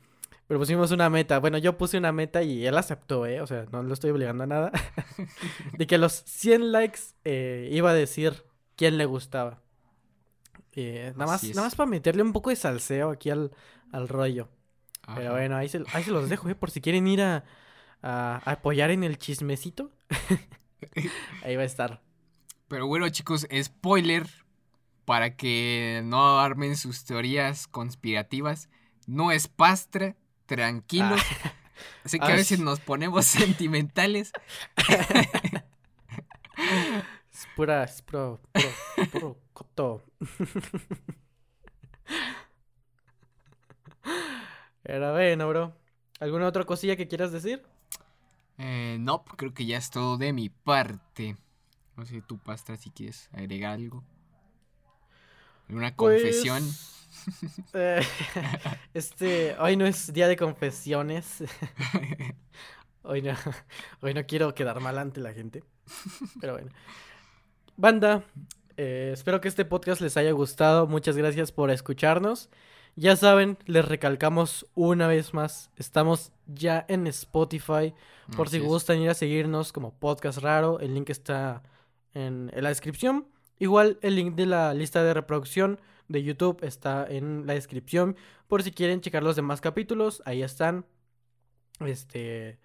Speaker 1: Pero pusimos una meta. Bueno, yo puse una meta y él aceptó, ¿eh? O sea, no lo estoy obligando a nada. de que a los 100 likes eh, iba a decir quién le gustaba. Eh, nada, más, nada más para meterle un poco de salseo aquí al, al rollo. Pero bueno, ahí se, ahí se los dejo, ¿eh? Por si quieren ir a, a- a apoyar en el chismecito. ahí va a estar.
Speaker 2: Pero bueno, chicos, spoiler para que no armen sus teorías conspirativas. No es pastra, tranquilos. Sé que a
Speaker 1: Ah,
Speaker 2: veces nos ponemos sentimentales.
Speaker 1: Es pura, es puro, puro, puro coto. Pero bueno, bro. ¿Alguna otra cosilla que quieras decir?
Speaker 2: Eh, no, creo que ya es todo de mi parte. No sé, tú, pastra, si quieres agregar algo. ¿Alguna confesión?
Speaker 1: Pues, eh, este, hoy no es día de confesiones. Hoy no, hoy no quiero quedar mal ante la gente. Pero bueno. Banda, eh, espero que este podcast les haya gustado. Muchas gracias por escucharnos. Ya saben, les recalcamos una vez más, estamos ya en Spotify. Por si
Speaker 2: Así
Speaker 1: gustan ir a seguirnos como Podcast Raro, el link está en, en la descripción. Igual el link de la lista de reproducción de YouTube está en la descripción. Por si quieren checar los demás capítulos, ahí están. Este.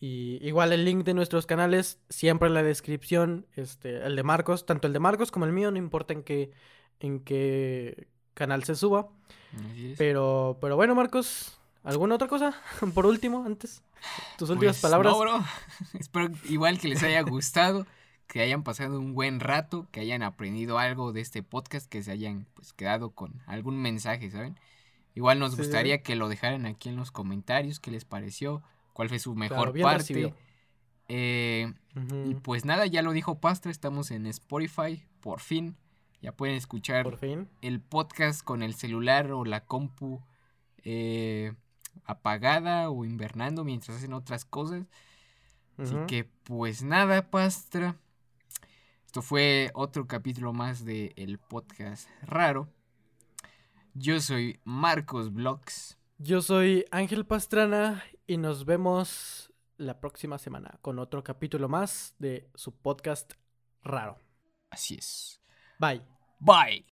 Speaker 1: Y igual el link de nuestros canales, siempre en la descripción. Este, el de Marcos, tanto el de Marcos como el mío, no importa en qué, en qué canal se suba. Pero, pero bueno, Marcos, ¿alguna otra cosa? Por último, antes. Tus últimas
Speaker 2: Pues,
Speaker 1: palabras.
Speaker 2: no, bro. Espero igual que les haya gustado, que hayan pasado un buen rato, que hayan aprendido algo de este podcast, que se hayan pues quedado con algún mensaje, ¿saben? Igual nos
Speaker 1: Sí, sí, sí.
Speaker 2: gustaría que lo dejaran aquí en los comentarios, qué les pareció, cuál fue su mejor parte. Eh, y pues nada, ya lo dijo Pastra, estamos en Spotify, por fin. Ya pueden escuchar
Speaker 1: Por fin.
Speaker 2: el podcast con el celular o la compu eh, apagada o invernando mientras hacen otras cosas. Así que pues nada, Pastra. Esto fue otro capítulo más de el podcast raro. Yo soy Marcos Vlogs.
Speaker 1: Yo soy Ángel Pastrana y nos vemos la próxima semana con otro capítulo más de su podcast raro.
Speaker 2: Así es.
Speaker 1: Bye.
Speaker 2: Bye.